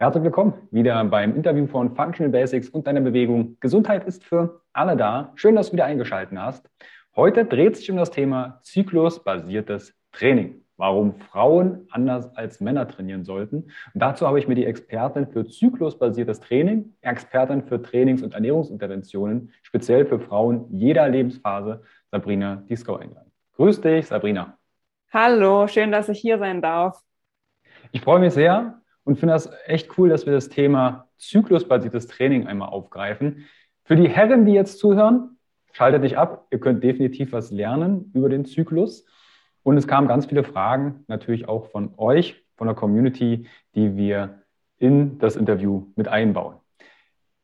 Herzlich willkommen wieder beim Interview von Functional Basics und deiner Bewegung. Gesundheit ist für alle da. Schön, dass du wieder eingeschaltet hast. Heute dreht sich um das Thema zyklusbasiertes Training. Warum Frauen anders als Männer trainieren sollten. Und dazu habe ich mir die Expertin für zyklusbasiertes Training, Expertin für Trainings- und Ernährungsinterventionen, speziell für Frauen jeder Lebensphase, Sabrina Dieskau eingeladen. Grüß dich, Sabrina. Hallo, schön, dass ich hier sein darf. Ich freue mich sehr und finde das echt cool, dass wir das Thema zyklusbasiertes Training einmal aufgreifen. Für die Herren, die jetzt zuhören, schaltet dich ab. Ihr könnt definitiv was lernen über den Zyklus. Und es kamen ganz viele Fragen, natürlich auch von euch, von der Community, die wir in das Interview mit einbauen.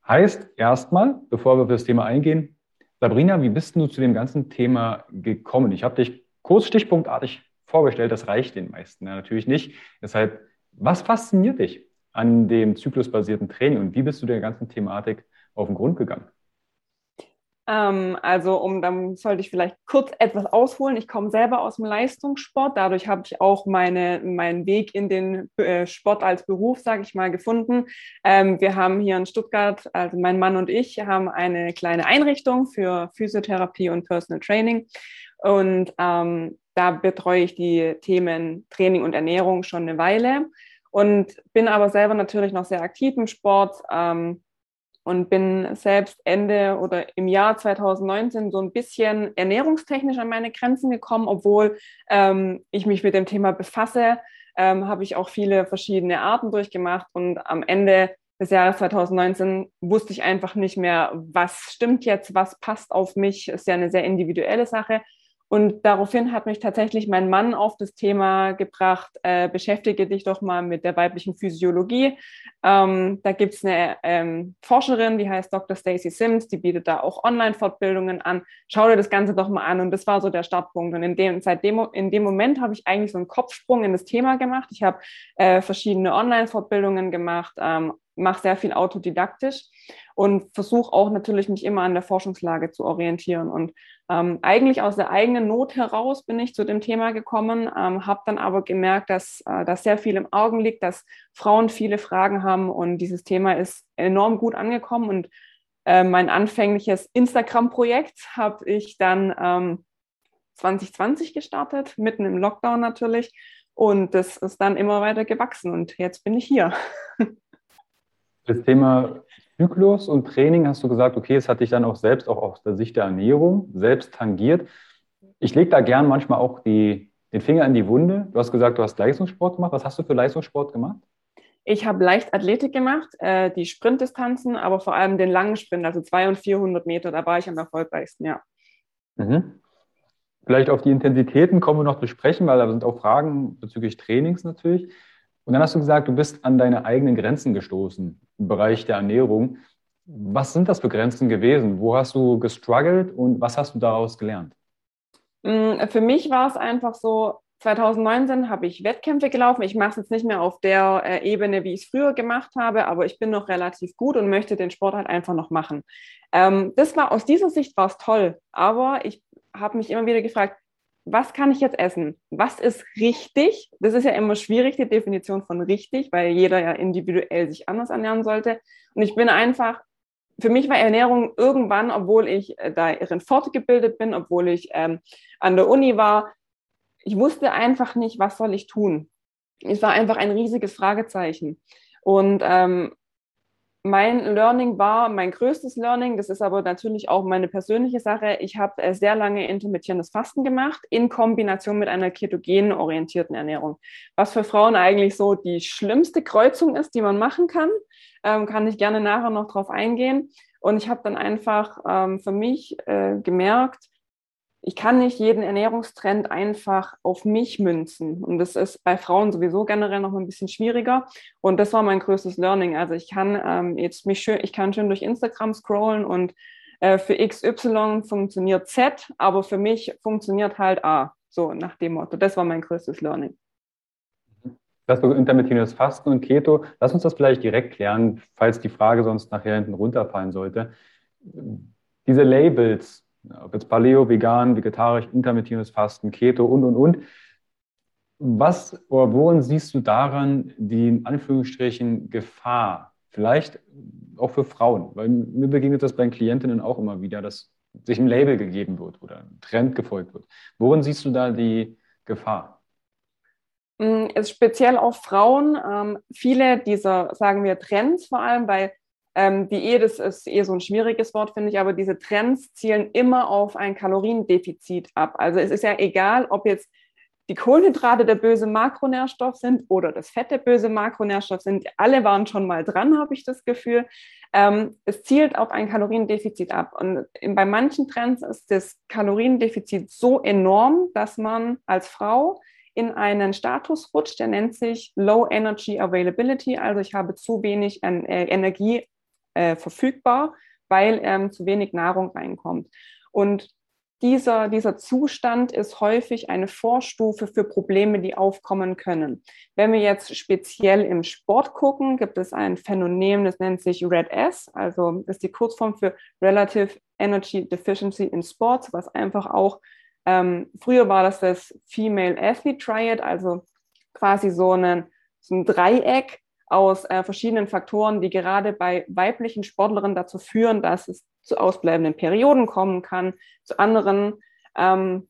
Heißt erstmal, bevor wir auf das Thema eingehen, Sabrina, wie bist du zu dem ganzen Thema gekommen? Ich habe dich kurz stichpunktartig vorgestellt, das reicht den meisten ja, natürlich nicht. Deshalb, was fasziniert dich an dem zyklusbasierten Training und wie bist du der ganzen Thematik auf den Grund gegangen? Ähm, also, um dann sollte ich vielleicht kurz etwas ausholen. Ich komme selber aus dem Leistungssport. Dadurch habe ich auch meine, meinen Weg in den äh, Sport als Beruf, sage ich mal, gefunden. Ähm, wir haben hier in Stuttgart, also mein Mann und ich, haben eine kleine Einrichtung für Physiotherapie und Personal Training. Und ähm, da betreue ich die Themen Training und Ernährung schon eine Weile und bin aber selber natürlich noch sehr aktiv im Sport. Ähm, und bin selbst Ende oder im Jahr 2019 so ein bisschen ernährungstechnisch an meine Grenzen gekommen, obwohl ähm, ich mich mit dem Thema befasse, ähm, habe ich auch viele verschiedene Arten durchgemacht und am Ende des Jahres 2019 wusste ich einfach nicht mehr, was stimmt jetzt, was passt auf mich, ist ja eine sehr individuelle Sache und daraufhin hat mich tatsächlich mein Mann auf das Thema gebracht, äh, beschäftige dich doch mal mit der weiblichen Physiologie. Ähm, da gibt es eine ähm, Forscherin, die heißt Dr. Stacy Sims, die bietet da auch Online-Fortbildungen an. Schau dir das Ganze doch mal an. Und das war so der Startpunkt. Und in dem, seit dem, in dem Moment habe ich eigentlich so einen Kopfsprung in das Thema gemacht. Ich habe äh, verschiedene Online-Fortbildungen gemacht, ähm, mache sehr viel autodidaktisch und versuche auch natürlich mich immer an der Forschungslage zu orientieren. Und ähm, eigentlich aus der eigenen Not heraus bin ich zu dem Thema gekommen, ähm, habe dann aber gemerkt, dass äh, das sehr viel im Augen liegt, dass Frauen viele Fragen haben und dieses Thema ist enorm gut angekommen. Und äh, mein anfängliches Instagram-Projekt habe ich dann ähm, 2020 gestartet, mitten im Lockdown natürlich. Und das ist dann immer weiter gewachsen und jetzt bin ich hier. Das Thema Zyklus und Training hast du gesagt, okay, es hat dich dann auch selbst, auch aus der Sicht der Ernährung, selbst tangiert. Ich lege da gern manchmal auch die, den Finger in die Wunde. Du hast gesagt, du hast Leistungssport gemacht. Was hast du für Leistungssport gemacht? Ich habe Leichtathletik gemacht, äh, die Sprintdistanzen, aber vor allem den langen Sprint, also 200 und 400 Meter, da war ich am erfolgreichsten, ja. Mhm. Vielleicht auf die Intensitäten kommen wir noch zu sprechen, weil da sind auch Fragen bezüglich Trainings natürlich. Und dann hast du gesagt, du bist an deine eigenen Grenzen gestoßen im Bereich der Ernährung. Was sind das für Grenzen gewesen? Wo hast du gestruggelt und was hast du daraus gelernt? Mm, für mich war es einfach so, 2019 habe ich Wettkämpfe gelaufen. Ich mache es jetzt nicht mehr auf der äh, Ebene, wie ich es früher gemacht habe, aber ich bin noch relativ gut und möchte den Sport halt einfach noch machen. Ähm, das war aus dieser Sicht war es toll, aber ich habe mich immer wieder gefragt, was kann ich jetzt essen? Was ist richtig? Das ist ja immer schwierig, die Definition von richtig, weil jeder ja individuell sich anders ernähren sollte. Und ich bin einfach, für mich war Ernährung irgendwann, obwohl ich äh, darin fortgebildet bin, obwohl ich ähm, an der Uni war, ich wusste einfach nicht, was soll ich tun. Es war einfach ein riesiges Fragezeichen. Und ähm, mein Learning war, mein größtes Learning, das ist aber natürlich auch meine persönliche Sache. Ich habe äh, sehr lange intermittierendes Fasten gemacht in Kombination mit einer ketogenen orientierten Ernährung. Was für Frauen eigentlich so die schlimmste Kreuzung ist, die man machen kann, ähm, kann ich gerne nachher noch drauf eingehen. Und ich habe dann einfach ähm, für mich äh, gemerkt, ich kann nicht jeden Ernährungstrend einfach auf mich münzen. Und das ist bei Frauen sowieso generell noch ein bisschen schwieriger. Und das war mein größtes Learning. Also ich kann ähm, jetzt mich schön, ich kann schön durch Instagram scrollen und äh, für XY funktioniert Z, aber für mich funktioniert halt A. So nach dem Motto. Das war mein größtes Learning. Das so intermittierendes Fasten und Keto. Lass uns das vielleicht direkt klären, falls die Frage sonst nachher hinten runterfallen sollte. Diese Labels, ob jetzt Paleo, vegan, vegetarisch, intermittierendes Fasten, Keto und, und, und. Was oder worin siehst du daran die in Anführungsstrichen Gefahr? Vielleicht auch für Frauen, weil mir begegnet das bei Klientinnen auch immer wieder, dass sich ein Label gegeben wird oder ein Trend gefolgt wird. Worin siehst du da die Gefahr? Mm, ist speziell auf Frauen. Ähm, viele dieser, sagen wir, Trends vor allem, weil ähm, Diät ist, ist eher so ein schwieriges Wort, finde ich, aber diese Trends zielen immer auf ein Kaloriendefizit ab. Also es ist ja egal, ob jetzt die Kohlenhydrate der böse Makronährstoff sind oder das Fett der böse Makronährstoff sind. Alle waren schon mal dran, habe ich das Gefühl. Ähm, es zielt auf ein Kaloriendefizit ab. Und bei manchen Trends ist das Kaloriendefizit so enorm, dass man als Frau in einen Status rutscht, der nennt sich Low Energy Availability. Also ich habe zu wenig Energie äh, verfügbar, weil ähm, zu wenig Nahrung reinkommt. Und dieser, dieser Zustand ist häufig eine Vorstufe für Probleme, die aufkommen können. Wenn wir jetzt speziell im Sport gucken, gibt es ein Phänomen, das nennt sich RED-S, also das ist die Kurzform für Relative Energy Deficiency in Sports, was einfach auch, ähm, früher war das das Female Athlete Triad, also quasi so, einen, so ein Dreieck, aus äh, verschiedenen Faktoren, die gerade bei weiblichen Sportlerinnen dazu führen, dass es zu ausbleibenden Perioden kommen kann, zu anderen ähm,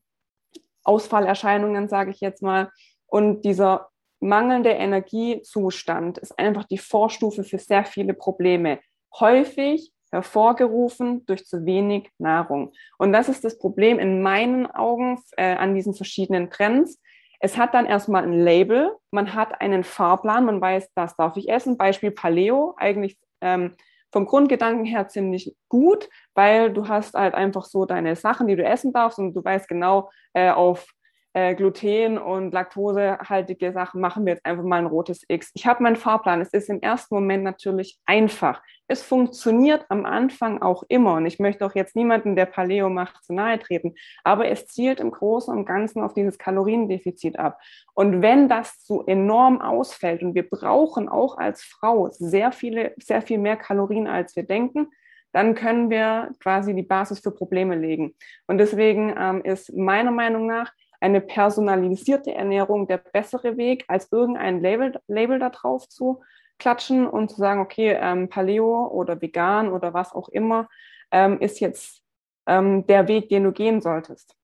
Ausfallerscheinungen, sage ich jetzt mal. Und dieser mangelnde Energiezustand ist einfach die Vorstufe für sehr viele Probleme. Häufig hervorgerufen durch zu wenig Nahrung. Und das ist das Problem in meinen Augen äh, an diesen verschiedenen Trends, es hat dann erstmal ein Label, man hat einen Fahrplan, man weiß, das darf ich essen. Beispiel Paleo, eigentlich ähm, vom Grundgedanken her ziemlich gut, weil du hast halt einfach so deine Sachen, die du essen darfst und du weißt genau, äh, auf äh, Gluten- und laktosehaltige Sachen machen wir jetzt einfach mal ein rotes X. Ich habe meinen Fahrplan. Es ist im ersten Moment natürlich einfach. Es funktioniert am Anfang auch immer. Und ich möchte auch jetzt niemanden, der Paleo macht, zu nahe treten. Aber es zielt im Großen und Ganzen auf dieses Kaloriendefizit ab. Und wenn das so enorm ausfällt und wir brauchen auch als Frau sehr viele, sehr viel mehr Kalorien, als wir denken, dann können wir quasi die Basis für Probleme legen. Und deswegen ähm, ist meiner Meinung nach eine personalisierte Ernährung der bessere Weg, als irgendein Label, Label da drauf zu klatschen und zu sagen, okay, ähm, Paleo oder vegan oder was auch immer ähm, ist jetzt ähm, der Weg, den du gehen solltest.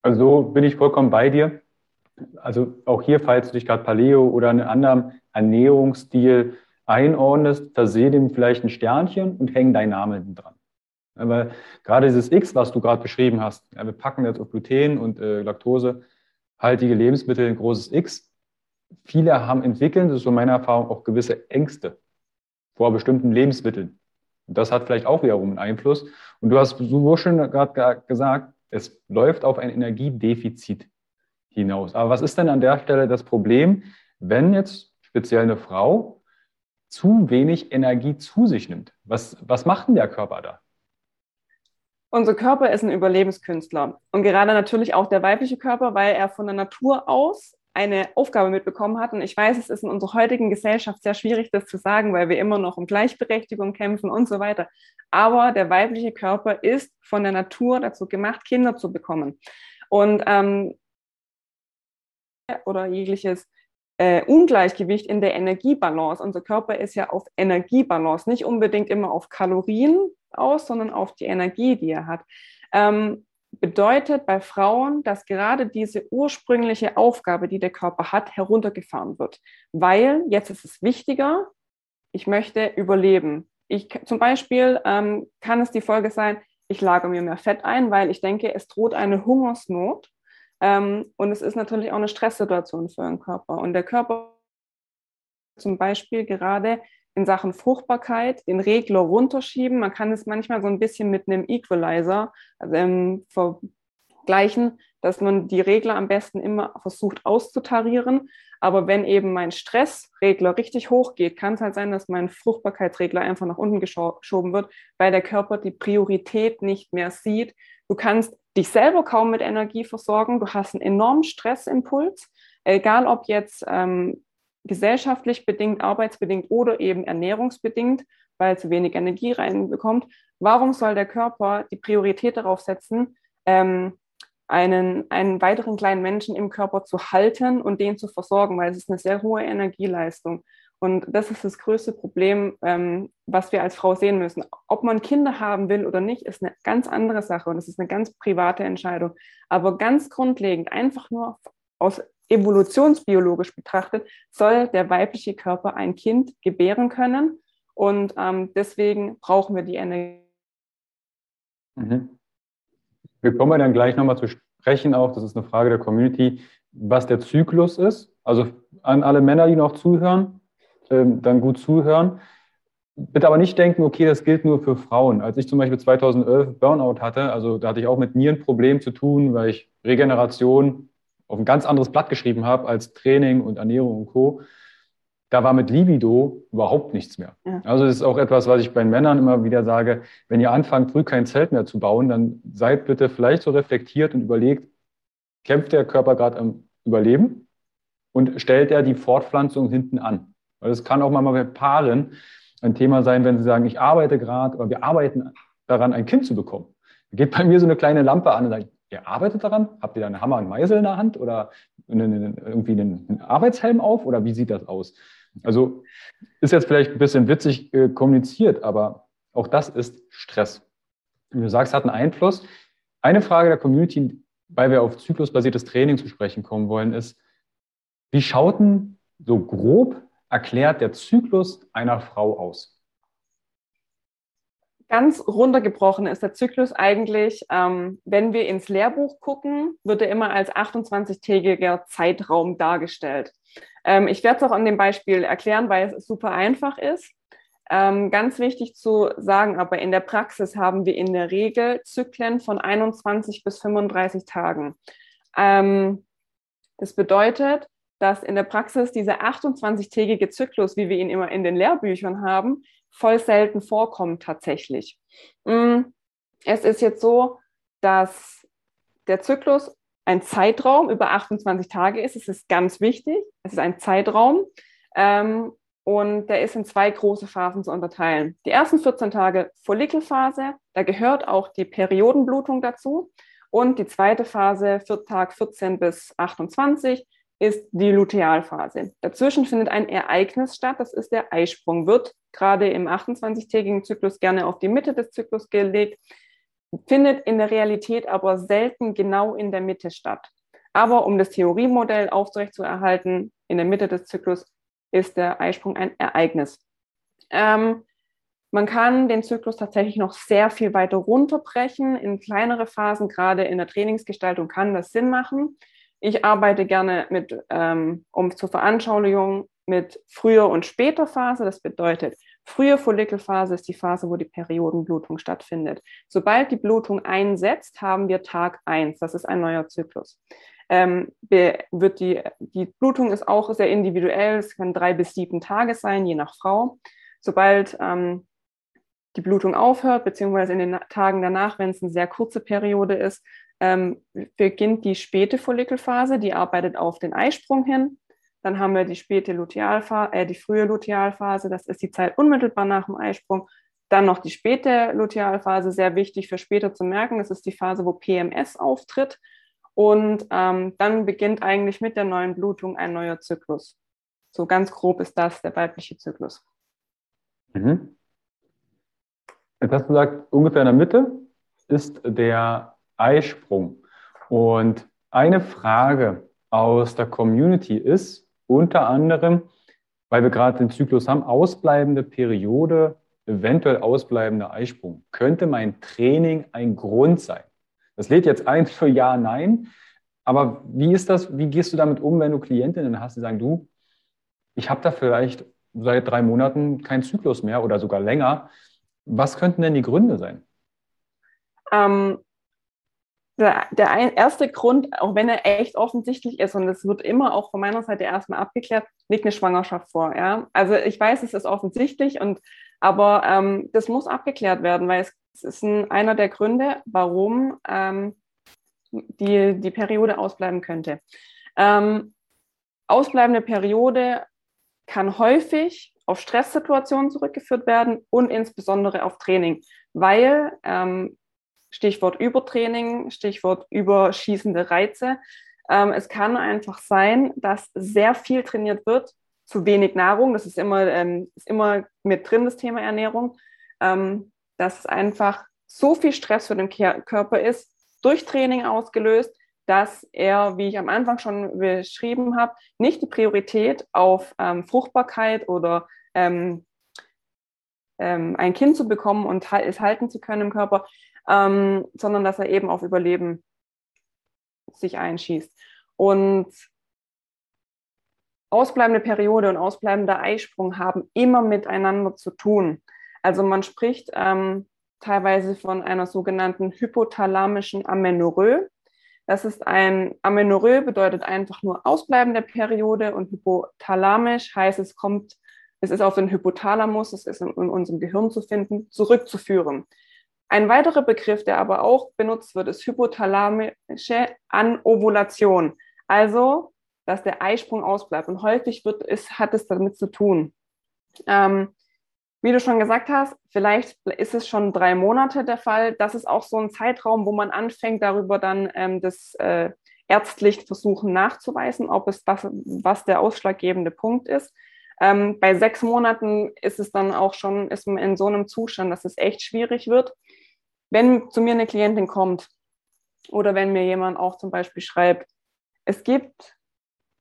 Also bin ich vollkommen bei dir. Also auch hier, falls du dich gerade Paleo oder einen anderen Ernährungsstil einordnest, verseh dem vielleicht ein Sternchen und häng deinen Namen dran. Aber gerade dieses X, was du gerade beschrieben hast, ja, wir packen jetzt auf Gluten und äh, Laktosehaltige Lebensmittel ein großes X. Viele haben entwickeln, das ist so meine Erfahrung, auch gewisse Ängste vor bestimmten Lebensmitteln. Und das hat vielleicht auch wiederum einen Einfluss. Und du hast so schön gerade gesagt, es läuft auf ein Energiedefizit hinaus. Aber was ist denn an der Stelle das Problem, wenn jetzt speziell eine Frau zu wenig Energie zu sich nimmt? Was, was macht denn der Körper da? Unser Körper ist ein Überlebenskünstler und gerade natürlich auch der weibliche Körper, weil er von der Natur aus eine Aufgabe mitbekommen hat. Und ich weiß, es ist in unserer heutigen Gesellschaft sehr schwierig, das zu sagen, weil wir immer noch um Gleichberechtigung kämpfen und so weiter. Aber der weibliche Körper ist von der Natur dazu gemacht, Kinder zu bekommen. Und ähm, oder jegliches äh, Ungleichgewicht in der Energiebalance. Unser Körper ist ja auf Energiebalance, nicht unbedingt immer auf Kalorien aus, sondern auf die Energie, die er hat. Ähm, bedeutet bei Frauen, dass gerade diese ursprüngliche Aufgabe, die der Körper hat, heruntergefahren wird. Weil jetzt ist es wichtiger, ich möchte überleben. Ich, zum Beispiel ähm, kann es die Folge sein, ich lagere mir mehr Fett ein, weil ich denke, es droht eine Hungersnot und es ist natürlich auch eine Stresssituation für den Körper. Und der Körper zum Beispiel gerade in Sachen Fruchtbarkeit den Regler runterschieben. Man kann es manchmal so ein bisschen mit einem Equalizer also, ähm, vergleichen, dass man die Regler am besten immer versucht auszutarieren. Aber wenn eben mein Stressregler richtig hoch geht, kann es halt sein, dass mein Fruchtbarkeitsregler einfach nach unten geschoben wird, weil der Körper die Priorität nicht mehr sieht. Du kannst dich selber kaum mit Energie versorgen. Du hast einen enormen Stressimpuls, egal ob jetzt ähm, gesellschaftlich bedingt, arbeitsbedingt oder eben ernährungsbedingt, weil zu wenig Energie reinbekommt. Warum soll der Körper die Priorität darauf setzen, ähm, einen, einen weiteren kleinen Menschen im Körper zu halten und den zu versorgen, weil es ist eine sehr hohe Energieleistung. Und das ist das größte Problem, ähm, was wir als Frau sehen müssen. Ob man Kinder haben will oder nicht, ist eine ganz andere Sache und es ist eine ganz private Entscheidung. Aber ganz grundlegend, einfach nur aus evolutionsbiologisch betrachtet, soll der weibliche Körper ein Kind gebären können. Und ähm, deswegen brauchen wir die Energie. Mhm. Wir kommen dann gleich nochmal zu sprechen, auch, das ist eine Frage der Community, was der Zyklus ist. Also an alle Männer, die noch zuhören, dann gut zuhören. Bitte aber nicht denken, okay, das gilt nur für Frauen. Als ich zum Beispiel 2011 Burnout hatte, also da hatte ich auch mit Nierenproblemen zu tun, weil ich Regeneration auf ein ganz anderes Blatt geschrieben habe als Training und Ernährung und Co. Da war mit Libido überhaupt nichts mehr. Ja. Also das ist auch etwas, was ich bei Männern immer wieder sage, wenn ihr anfangt, früh kein Zelt mehr zu bauen, dann seid bitte vielleicht so reflektiert und überlegt, kämpft der Körper gerade am Überleben und stellt er die Fortpflanzung hinten an? Weil es kann auch mal bei Paaren ein Thema sein, wenn sie sagen, ich arbeite gerade oder wir arbeiten daran, ein Kind zu bekommen. Da geht bei mir so eine kleine Lampe an und sagt, ihr arbeitet daran? Habt ihr da einen Hammer und Meißel in der Hand oder irgendwie einen Arbeitshelm auf oder wie sieht das aus? Also ist jetzt vielleicht ein bisschen witzig äh, kommuniziert, aber auch das ist Stress. Wie du sagst, hat einen Einfluss. Eine Frage der Community, weil wir auf zyklusbasiertes Training zu sprechen kommen wollen, ist, wie schaut denn so grob erklärt der Zyklus einer Frau aus? Ganz runtergebrochen ist der Zyklus eigentlich, ähm, wenn wir ins Lehrbuch gucken, wird er immer als 28-tägiger Zeitraum dargestellt. Ähm, ich werde es auch an dem Beispiel erklären, weil es super einfach ist. Ähm, ganz wichtig zu sagen, aber in der Praxis haben wir in der Regel Zyklen von 21 bis 35 Tagen. Ähm, das bedeutet, dass in der Praxis dieser 28-tägige Zyklus, wie wir ihn immer in den Lehrbüchern haben, voll selten vorkommt tatsächlich. Mm, es ist jetzt so, dass der Zyklus ein Zeitraum über 28 Tage ist. Es ist ganz wichtig. Es ist ein Zeitraum. Ähm, und der ist in zwei große Phasen zu unterteilen. Die ersten 14 Tage Follikelphase, da gehört auch die Periodenblutung dazu. Und die zweite Phase, Tag 14 bis 28, ist die Lutealphase. Dazwischen findet ein Ereignis statt, das ist der Eisprung, wird gerade im 28-tägigen Zyklus gerne auf die Mitte des Zyklus gelegt, findet in der Realität aber selten genau in der Mitte statt. Aber um das Theoriemodell aufrechtzuerhalten, in der Mitte des Zyklus ist der Eisprung ein Ereignis. Ähm, man kann den Zyklus tatsächlich noch sehr viel weiter runterbrechen in kleinere Phasen, gerade in der Trainingsgestaltung kann das Sinn machen. Ich arbeite gerne mit, ähm, um zur Veranschaulichung, mit früher und später Phase. Das bedeutet, frühe Follikelphase ist die Phase, wo die Periodenblutung stattfindet. Sobald die Blutung einsetzt, haben wir Tag eins. Das ist ein neuer Zyklus. Ähm, wird die, die Blutung ist auch sehr individuell. Es kann drei bis sieben Tage sein, je nach Frau. Sobald ähm, die Blutung aufhört, beziehungsweise in den Tagen danach, wenn es eine sehr kurze Periode ist, ähm, beginnt die späte Follikelphase, die arbeitet auf den Eisprung hin. Dann haben wir die späte Lutealphase, äh, die frühe Lutealphase, das ist die Zeit unmittelbar nach dem Eisprung. Dann noch die späte Lutealphase, sehr wichtig für später zu merken. Das ist die Phase, wo PMS auftritt. Und ähm, dann beginnt eigentlich mit der neuen Blutung ein neuer Zyklus. So ganz grob ist das der weibliche Zyklus. Mhm. Jetzt hast du gesagt, ungefähr in der Mitte ist der Eisprung. Und eine Frage aus der Community ist unter anderem, weil wir gerade den Zyklus haben, ausbleibende Periode, eventuell ausbleibender Eisprung. Könnte mein Training ein Grund sein? Das lädt jetzt eins für Ja, Nein. Aber wie ist das? Wie gehst du damit um, wenn du Klientinnen hast, die sagen, du, ich habe da vielleicht seit drei Monaten keinen Zyklus mehr oder sogar länger. Was könnten denn die Gründe sein? Ähm, der, der erste Grund, auch wenn er echt offensichtlich ist, und es wird immer auch von meiner Seite erstmal abgeklärt, liegt eine Schwangerschaft vor. Ja? Also ich weiß, es ist offensichtlich, und, aber ähm, das muss abgeklärt werden, weil es, es ist ein, einer der Gründe, warum ähm, die, die Periode ausbleiben könnte. Ähm, ausbleibende Periode kann häufig auf Stresssituationen zurückgeführt werden und insbesondere auf Training, weil ähm, Stichwort Übertraining, Stichwort überschießende Reize. Ähm, es kann einfach sein, dass sehr viel trainiert wird, zu wenig Nahrung. Das ist immer, ähm, ist immer mit drin, das Thema Ernährung. Ähm, dass es einfach so viel Stress für den Körper ist, durch Training ausgelöst, dass er, wie ich am Anfang schon beschrieben habe, nicht die Priorität auf ähm, Fruchtbarkeit oder ähm, ähm, ein Kind zu bekommen und es halten zu können im Körper, ähm, sondern dass er eben auf Überleben sich einschießt. Und ausbleibende Periode und ausbleibender Eisprung haben immer miteinander zu tun. Also man spricht ähm, teilweise von einer sogenannten hypothalamischen Amenorrhoe. Das ist ein Amenorrhoe, bedeutet einfach nur ausbleibende Periode und hypothalamisch heißt, es kommt, es ist auf den Hypothalamus, es ist in, in unserem Gehirn zu finden, zurückzuführen. Ein weiterer Begriff, der aber auch benutzt wird, ist hypothalamische Anovulation. Also, dass der Eisprung ausbleibt. Und häufig wird, ist, hat es damit zu tun. Ähm, wie du schon gesagt hast, vielleicht ist es schon drei Monate der Fall. Das ist auch so ein Zeitraum, wo man anfängt, darüber dann ähm, das äh, ärztlich versuchen nachzuweisen, ob es was, was der ausschlaggebende Punkt ist. Ähm, bei sechs Monaten ist es dann auch schon, ist man in so einem Zustand, dass es echt schwierig wird. Wenn zu mir eine Klientin kommt oder wenn mir jemand auch zum Beispiel schreibt, es gibt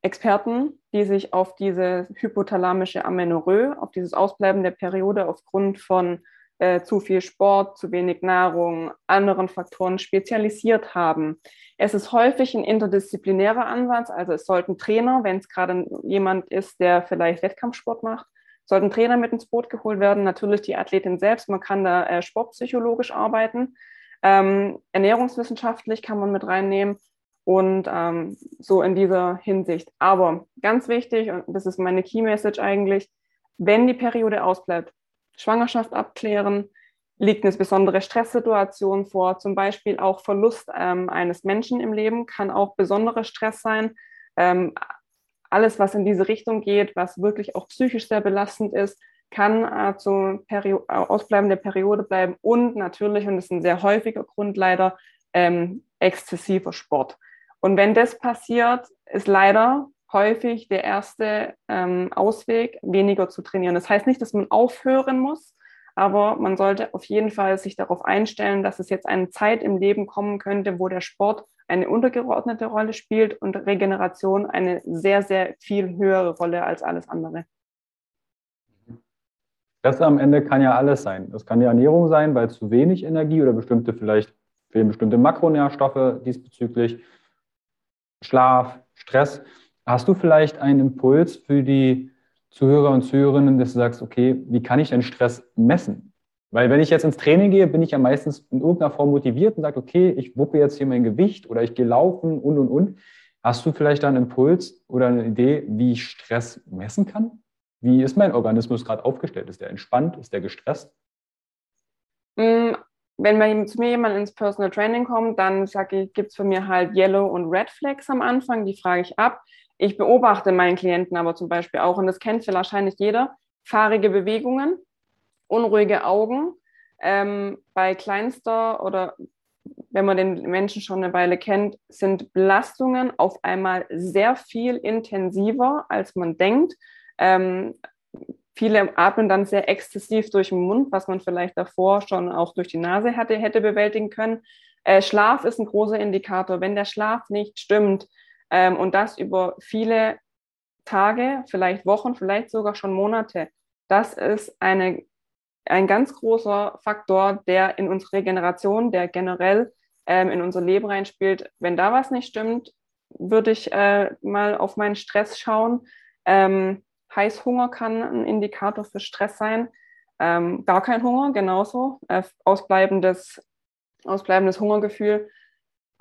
Experten, die sich auf diese hypothalamische Amenorrhoe, auf dieses Ausbleiben der Periode aufgrund von äh, zu viel Sport, zu wenig Nahrung, anderen Faktoren spezialisiert haben. Es ist häufig ein interdisziplinärer Ansatz, also es sollten Trainer, wenn es gerade jemand ist, der vielleicht Wettkampfsport macht, sollten Trainer mit ins Boot geholt werden. Natürlich die Athletin selbst, man kann da äh, sportpsychologisch arbeiten. Ähm, ernährungswissenschaftlich kann man mit reinnehmen und ähm, so in dieser Hinsicht. Aber ganz wichtig, und das ist meine Key Message eigentlich, wenn die Periode ausbleibt, Schwangerschaft abklären, liegt eine besondere Stresssituation vor, zum Beispiel auch Verlust ähm, eines Menschen im Leben kann auch besonderer Stress sein. Ähm, alles, was in diese Richtung geht, was wirklich auch psychisch sehr belastend ist, kann äh, zu Perio äh, Ausbleiben der Periode bleiben und natürlich, und das ist ein sehr häufiger Grund leider, ähm, exzessiver Sport. Und wenn das passiert, ist leider häufig der erste ähm, Ausweg, weniger zu trainieren. Das heißt nicht, dass man aufhören muss, aber man sollte auf jeden Fall sich darauf einstellen, dass es jetzt eine Zeit im Leben kommen könnte, wo der Sport eine untergeordnete Rolle spielt und Regeneration eine sehr, sehr viel höhere Rolle als alles andere. Das am Ende kann ja alles sein. Das kann die Ernährung sein, weil zu wenig Energie oder bestimmte vielleicht fehlen bestimmte Makronährstoffe diesbezüglich. Schlaf, Stress. Hast du vielleicht einen Impuls für die Zuhörer und Zuhörerinnen, dass du sagst, okay, wie kann ich denn Stress messen? Weil wenn ich jetzt ins Training gehe, bin ich ja meistens in irgendeiner Form motiviert und sage, okay, ich wuppe jetzt hier mein Gewicht oder ich gehe laufen und, und, und. Hast du vielleicht da einen Impuls oder eine Idee, wie ich Stress messen kann? Wie ist mein Organismus gerade aufgestellt? Ist der entspannt? Ist der gestresst? Mm, wenn man zu mir jemand ins Personal Training kommt, dann sage ich, gibt es für mir halt Yellow und Red Flags am Anfang, die frage ich ab. Ich beobachte meinen Klienten aber zum Beispiel auch, und das kennt wahrscheinlich jeder, fahrige Bewegungen, unruhige Augen, ähm, bei kleinster oder wenn man den Menschen schon eine Weile kennt, sind Belastungen auf einmal sehr viel intensiver, als man denkt. Ähm, viele atmen dann sehr exzessiv durch den Mund, was man vielleicht davor schon auch durch die Nase hätte, hätte bewältigen können. Äh, Schlaf ist ein großer Indikator. Wenn der Schlaf nicht stimmt ähm, und das über viele Tage, vielleicht Wochen, vielleicht sogar schon Monate, das ist eine, ein ganz großer Faktor, der in unsere Regeneration, der generell ähm, in unser Leben reinspielt. Wenn da was nicht stimmt, würde ich äh, mal auf meinen Stress schauen. Ähm, Heißhunger kann ein Indikator für Stress sein. Ähm, gar kein Hunger, genauso. Äh, ausbleibendes, ausbleibendes Hungergefühl.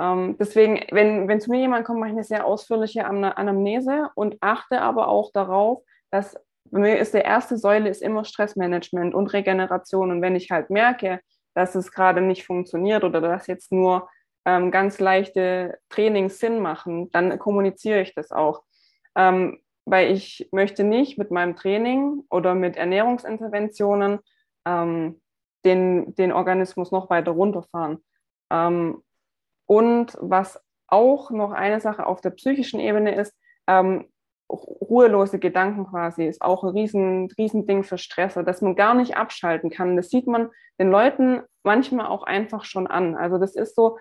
Ähm, deswegen, wenn, wenn zu mir jemand kommt, mache ich eine sehr ausführliche Anamnese und achte aber auch darauf, dass bei mir ist der erste Säule ist immer Stressmanagement und Regeneration. Und wenn ich halt merke, dass es gerade nicht funktioniert oder dass jetzt nur ähm, ganz leichte Trainings Sinn machen, dann kommuniziere ich das auch. Ähm, weil ich möchte nicht mit meinem Training oder mit Ernährungsinterventionen ähm, den, den Organismus noch weiter runterfahren. Ähm, und was auch noch eine Sache auf der psychischen Ebene ist, ähm, ruhelose Gedanken quasi ist auch ein riesen, riesen für Stresser, dass man gar nicht abschalten kann. Das sieht man den Leuten manchmal auch einfach schon an. Also das ist so,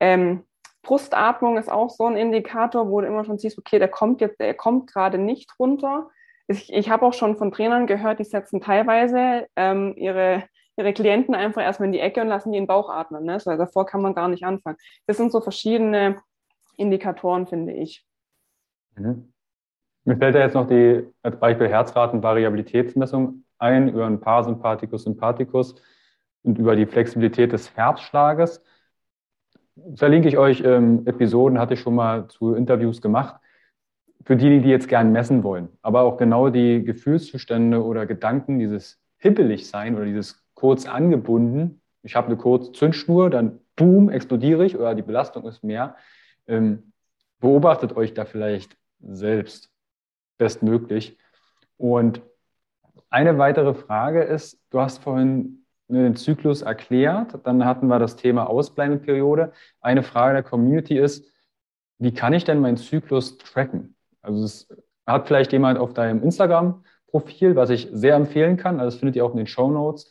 ähm, Brustatmung ist auch so ein Indikator, wo du immer schon siehst, okay, der kommt jetzt, der kommt gerade nicht runter. Ich, ich habe auch schon von Trainern gehört, die setzen teilweise ähm, ihre, ihre Klienten einfach erstmal in die Ecke und lassen die den Bauch atmen. Ne? So, davor kann man gar nicht anfangen. Das sind so verschiedene Indikatoren, finde ich. Mhm. Mir fällt da jetzt noch die, als Beispiel Herzratenvariabilitätsmessung ein, über einen Parasympathikus, Sympathikus und über die Flexibilität des Herzschlages verlinke ich euch ähm, Episoden, hatte ich schon mal zu Interviews gemacht. Für die, die jetzt gern messen wollen, aber auch genau die Gefühlszustände oder Gedanken, dieses hippelig sein oder dieses kurz angebunden. Ich habe eine kurze Zündschnur, dann boom, explodiere ich oder die Belastung ist mehr. Ähm, beobachtet euch da vielleicht selbst bestmöglich. Und eine weitere Frage ist, du hast vorhin den Zyklus erklärt. Dann hatten wir das Thema Ausbleibeperiode. Eine Frage der Community ist, wie kann ich denn meinen Zyklus tracken? Also es hat vielleicht jemand auf deinem Instagram-Profil, was ich sehr empfehlen kann. Also das findet ihr auch in den Show Notes.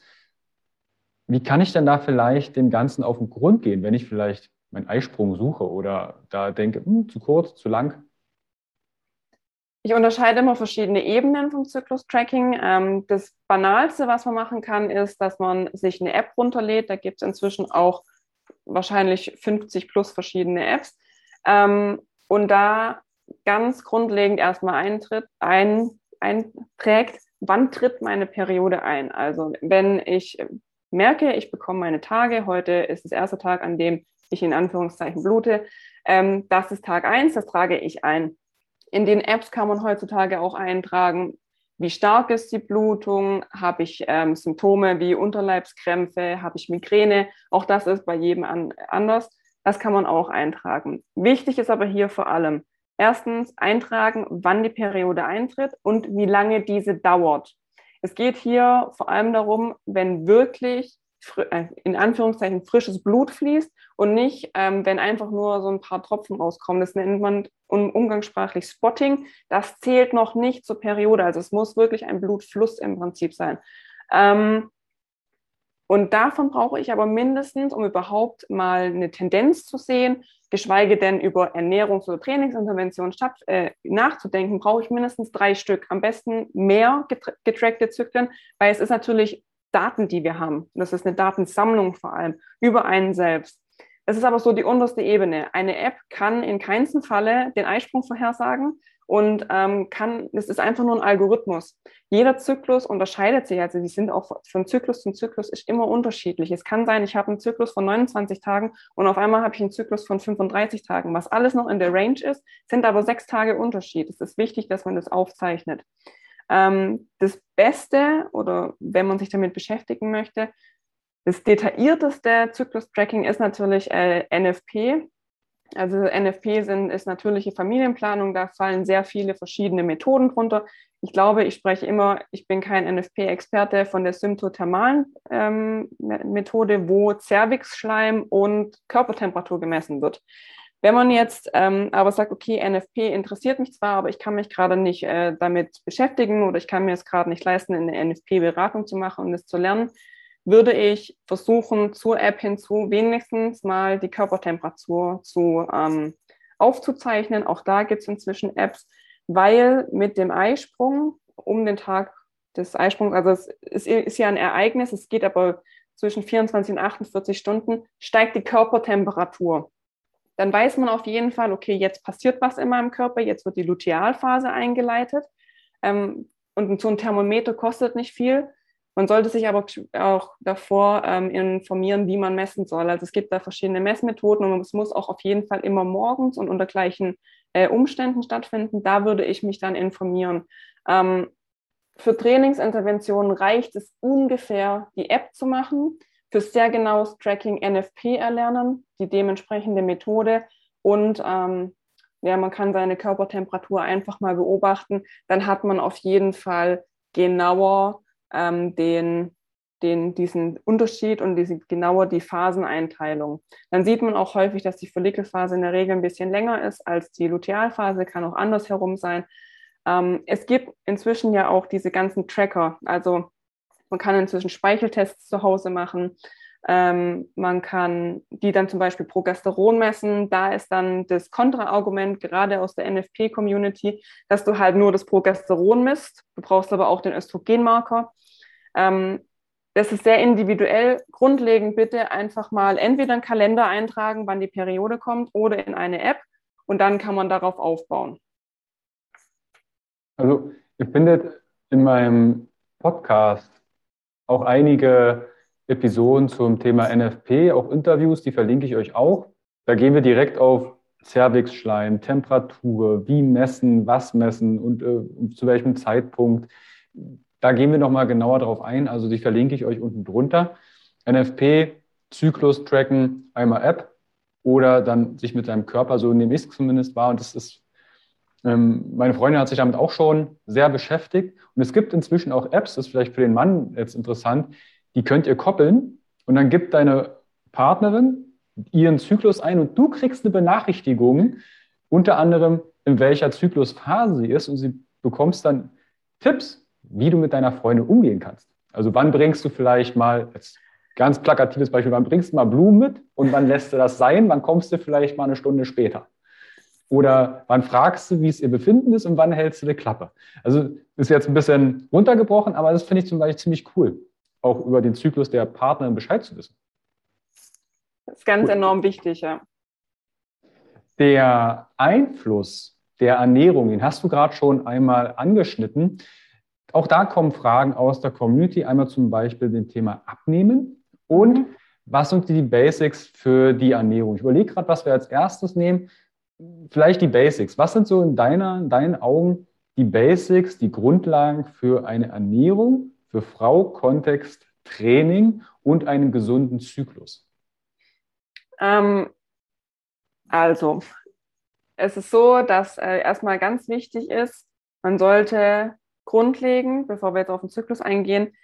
Wie kann ich denn da vielleicht dem Ganzen auf den Grund gehen, wenn ich vielleicht meinen Eisprung suche oder da denke, hm, zu kurz, zu lang? Ich unterscheide immer verschiedene Ebenen vom Zyklus-Tracking. Ähm, das Banalste, was man machen kann, ist, dass man sich eine App runterlädt. Da gibt es inzwischen auch wahrscheinlich 50 plus verschiedene Apps. Ähm, und da ganz grundlegend erstmal eintritt, ein, einträgt, wann tritt meine Periode ein. Also wenn ich merke, ich bekomme meine Tage, heute ist das erste Tag, an dem ich in Anführungszeichen blute, ähm, das ist Tag eins, das trage ich ein. In den Apps kann man heutzutage auch eintragen, wie stark ist die Blutung, habe ich ähm, Symptome wie Unterleibskrämpfe, habe ich Migräne. Auch das ist bei jedem an, anders. Das kann man auch eintragen. Wichtig ist aber hier vor allem, erstens eintragen, wann die Periode eintritt und wie lange diese dauert. Es geht hier vor allem darum, wenn wirklich äh, in Anführungszeichen frisches Blut fließt und nicht, ähm, wenn einfach nur so ein paar Tropfen rauskommen. Das nennt man umgangssprachlich Spotting. Das zählt noch nicht zur Periode. Also es muss wirklich ein Blutfluss im Prinzip sein. Ähm, und davon brauche ich aber mindestens, um überhaupt mal eine Tendenz zu sehen, geschweige denn über Ernährungs- oder Trainingsinterventionen statt, äh, nachzudenken, brauche ich mindestens drei Stück. Am besten mehr getrackte Zyklen, weil es ist natürlich Daten, die wir haben. Das ist eine Datensammlung vor allem über einen selbst. Das ist aber so die unterste Ebene. Eine App kann in keinem Falle den Eisprung vorhersagen und ähm, kann, das ist einfach nur ein Algorithmus. Jeder Zyklus unterscheidet sich, also die sind auch von Zyklus zu Zyklus ist immer unterschiedlich. Es kann sein, ich habe einen Zyklus von 29 Tagen und auf einmal habe ich einen Zyklus von 35 Tagen. Was alles noch in der Range ist, sind aber sechs Tage Unterschied. Es ist wichtig, dass man das aufzeichnet. Ähm, das Beste oder wenn man sich damit beschäftigen möchte, Das detaillierteste Zyklus-Tracking ist natürlich äh, NFP. Also NFP sind, ist natürliche Familienplanung. Da fallen sehr viele verschiedene Methoden drunter. Ich glaube, ich spreche immer, ich bin kein NFP-Experte von der symptothermalen ähm, Methode, wo Cervixschleim und Körpertemperatur gemessen wird. Wenn man jetzt ähm, aber sagt, okay, NFP interessiert mich zwar, aber ich kann mich gerade nicht äh, damit beschäftigen oder ich kann mir es gerade nicht leisten, eine NFP-Beratung zu machen und es zu lernen, würde ich versuchen, zur App hinzu wenigstens mal die Körpertemperatur zu ähm, aufzuzeichnen. Auch da gibt es inzwischen Apps, weil mit dem Eisprung um den Tag des Eisprungs, also es ist, ist ja ein Ereignis, es geht aber zwischen 24 und 48 Stunden, steigt die Körpertemperatur dann weiß man auf jeden Fall, okay, jetzt passiert was in meinem Körper, jetzt wird die Lutealphase eingeleitet. Ähm, und so ein Thermometer kostet nicht viel. Man sollte sich aber auch davor ähm, informieren, wie man messen soll. Also es gibt da verschiedene Messmethoden und es muss auch auf jeden Fall immer morgens und unter gleichen äh, Umständen stattfinden. Da würde ich mich dann informieren. Ähm, für Trainingsinterventionen reicht es ungefähr, die App zu machen für sehr genaues Tracking NFP erlernen, die dementsprechende Methode und ähm, ja, man kann seine Körpertemperatur einfach mal beobachten, dann hat man auf jeden Fall genauer ähm, den, den, diesen Unterschied und diese, genauer die Phaseneinteilung. Dann sieht man auch häufig, dass die Follikelphase in der Regel ein bisschen länger ist als die Lutealphase, kann auch andersherum sein. Ähm, es gibt inzwischen ja auch diese ganzen Tracker, also man kann inzwischen Speicheltests zu Hause machen. Ähm, man kann die dann zum Beispiel Progesteron messen. Da ist dann das Kontraargument gerade aus der NFP-Community, dass du halt nur das Progesteron misst. Du brauchst aber auch den Östrogenmarker. Ähm, das ist sehr individuell. Grundlegend bitte einfach mal entweder einen Kalender eintragen, wann die Periode kommt, oder in eine App und dann kann man darauf aufbauen. Also ihr findet in meinem Podcast auch einige Episoden zum Thema NFP, auch Interviews, die verlinke ich euch auch. Da gehen wir direkt auf Cervixschleim, Temperatur, wie messen, was messen und äh, zu welchem Zeitpunkt. Da gehen wir nochmal genauer drauf ein. Also die verlinke ich euch unten drunter. NFP, Zyklus tracken, einmal App oder dann sich mit seinem Körper, so nehme ich es zumindest wahr. Und das ist ähm, meine Freundin hat sich damit auch schon sehr beschäftigt. Und es gibt inzwischen auch Apps, das ist vielleicht für den Mann jetzt interessant, die könnt ihr koppeln und dann gibt deine Partnerin ihren Zyklus ein und du kriegst eine Benachrichtigung, unter anderem in welcher Zyklusphase sie ist und sie bekommst dann Tipps, wie du mit deiner Freundin umgehen kannst. Also wann bringst du vielleicht mal, jetzt ganz plakatives Beispiel, wann bringst du mal Blumen mit und wann lässt du das sein, wann kommst du vielleicht mal eine Stunde später. Oder wann fragst du, wie es ihr Befinden ist und wann hältst du die Klappe? Also ist jetzt ein bisschen runtergebrochen, aber das finde ich zum Beispiel ziemlich cool, auch über den Zyklus der Partnerin Bescheid zu wissen. Das ist ganz cool. enorm wichtig, ja. Der Einfluss der Ernährung, den hast du gerade schon einmal angeschnitten. Auch da kommen Fragen aus der Community, einmal zum Beispiel dem Thema Abnehmen und mhm. was sind die Basics für die Ernährung? Ich überlege gerade, was wir als erstes nehmen vielleicht die Basics. Was sind so in, deiner, in deinen Augen die Basics, die Grundlagen für eine Ernährung, für Frau, Kontext, Training und einen gesunden Zyklus? Ähm, also, es ist so, dass äh, erstmal ganz wichtig ist, man sollte grundlegend, bevor wir jetzt auf den Zyklus eingehen,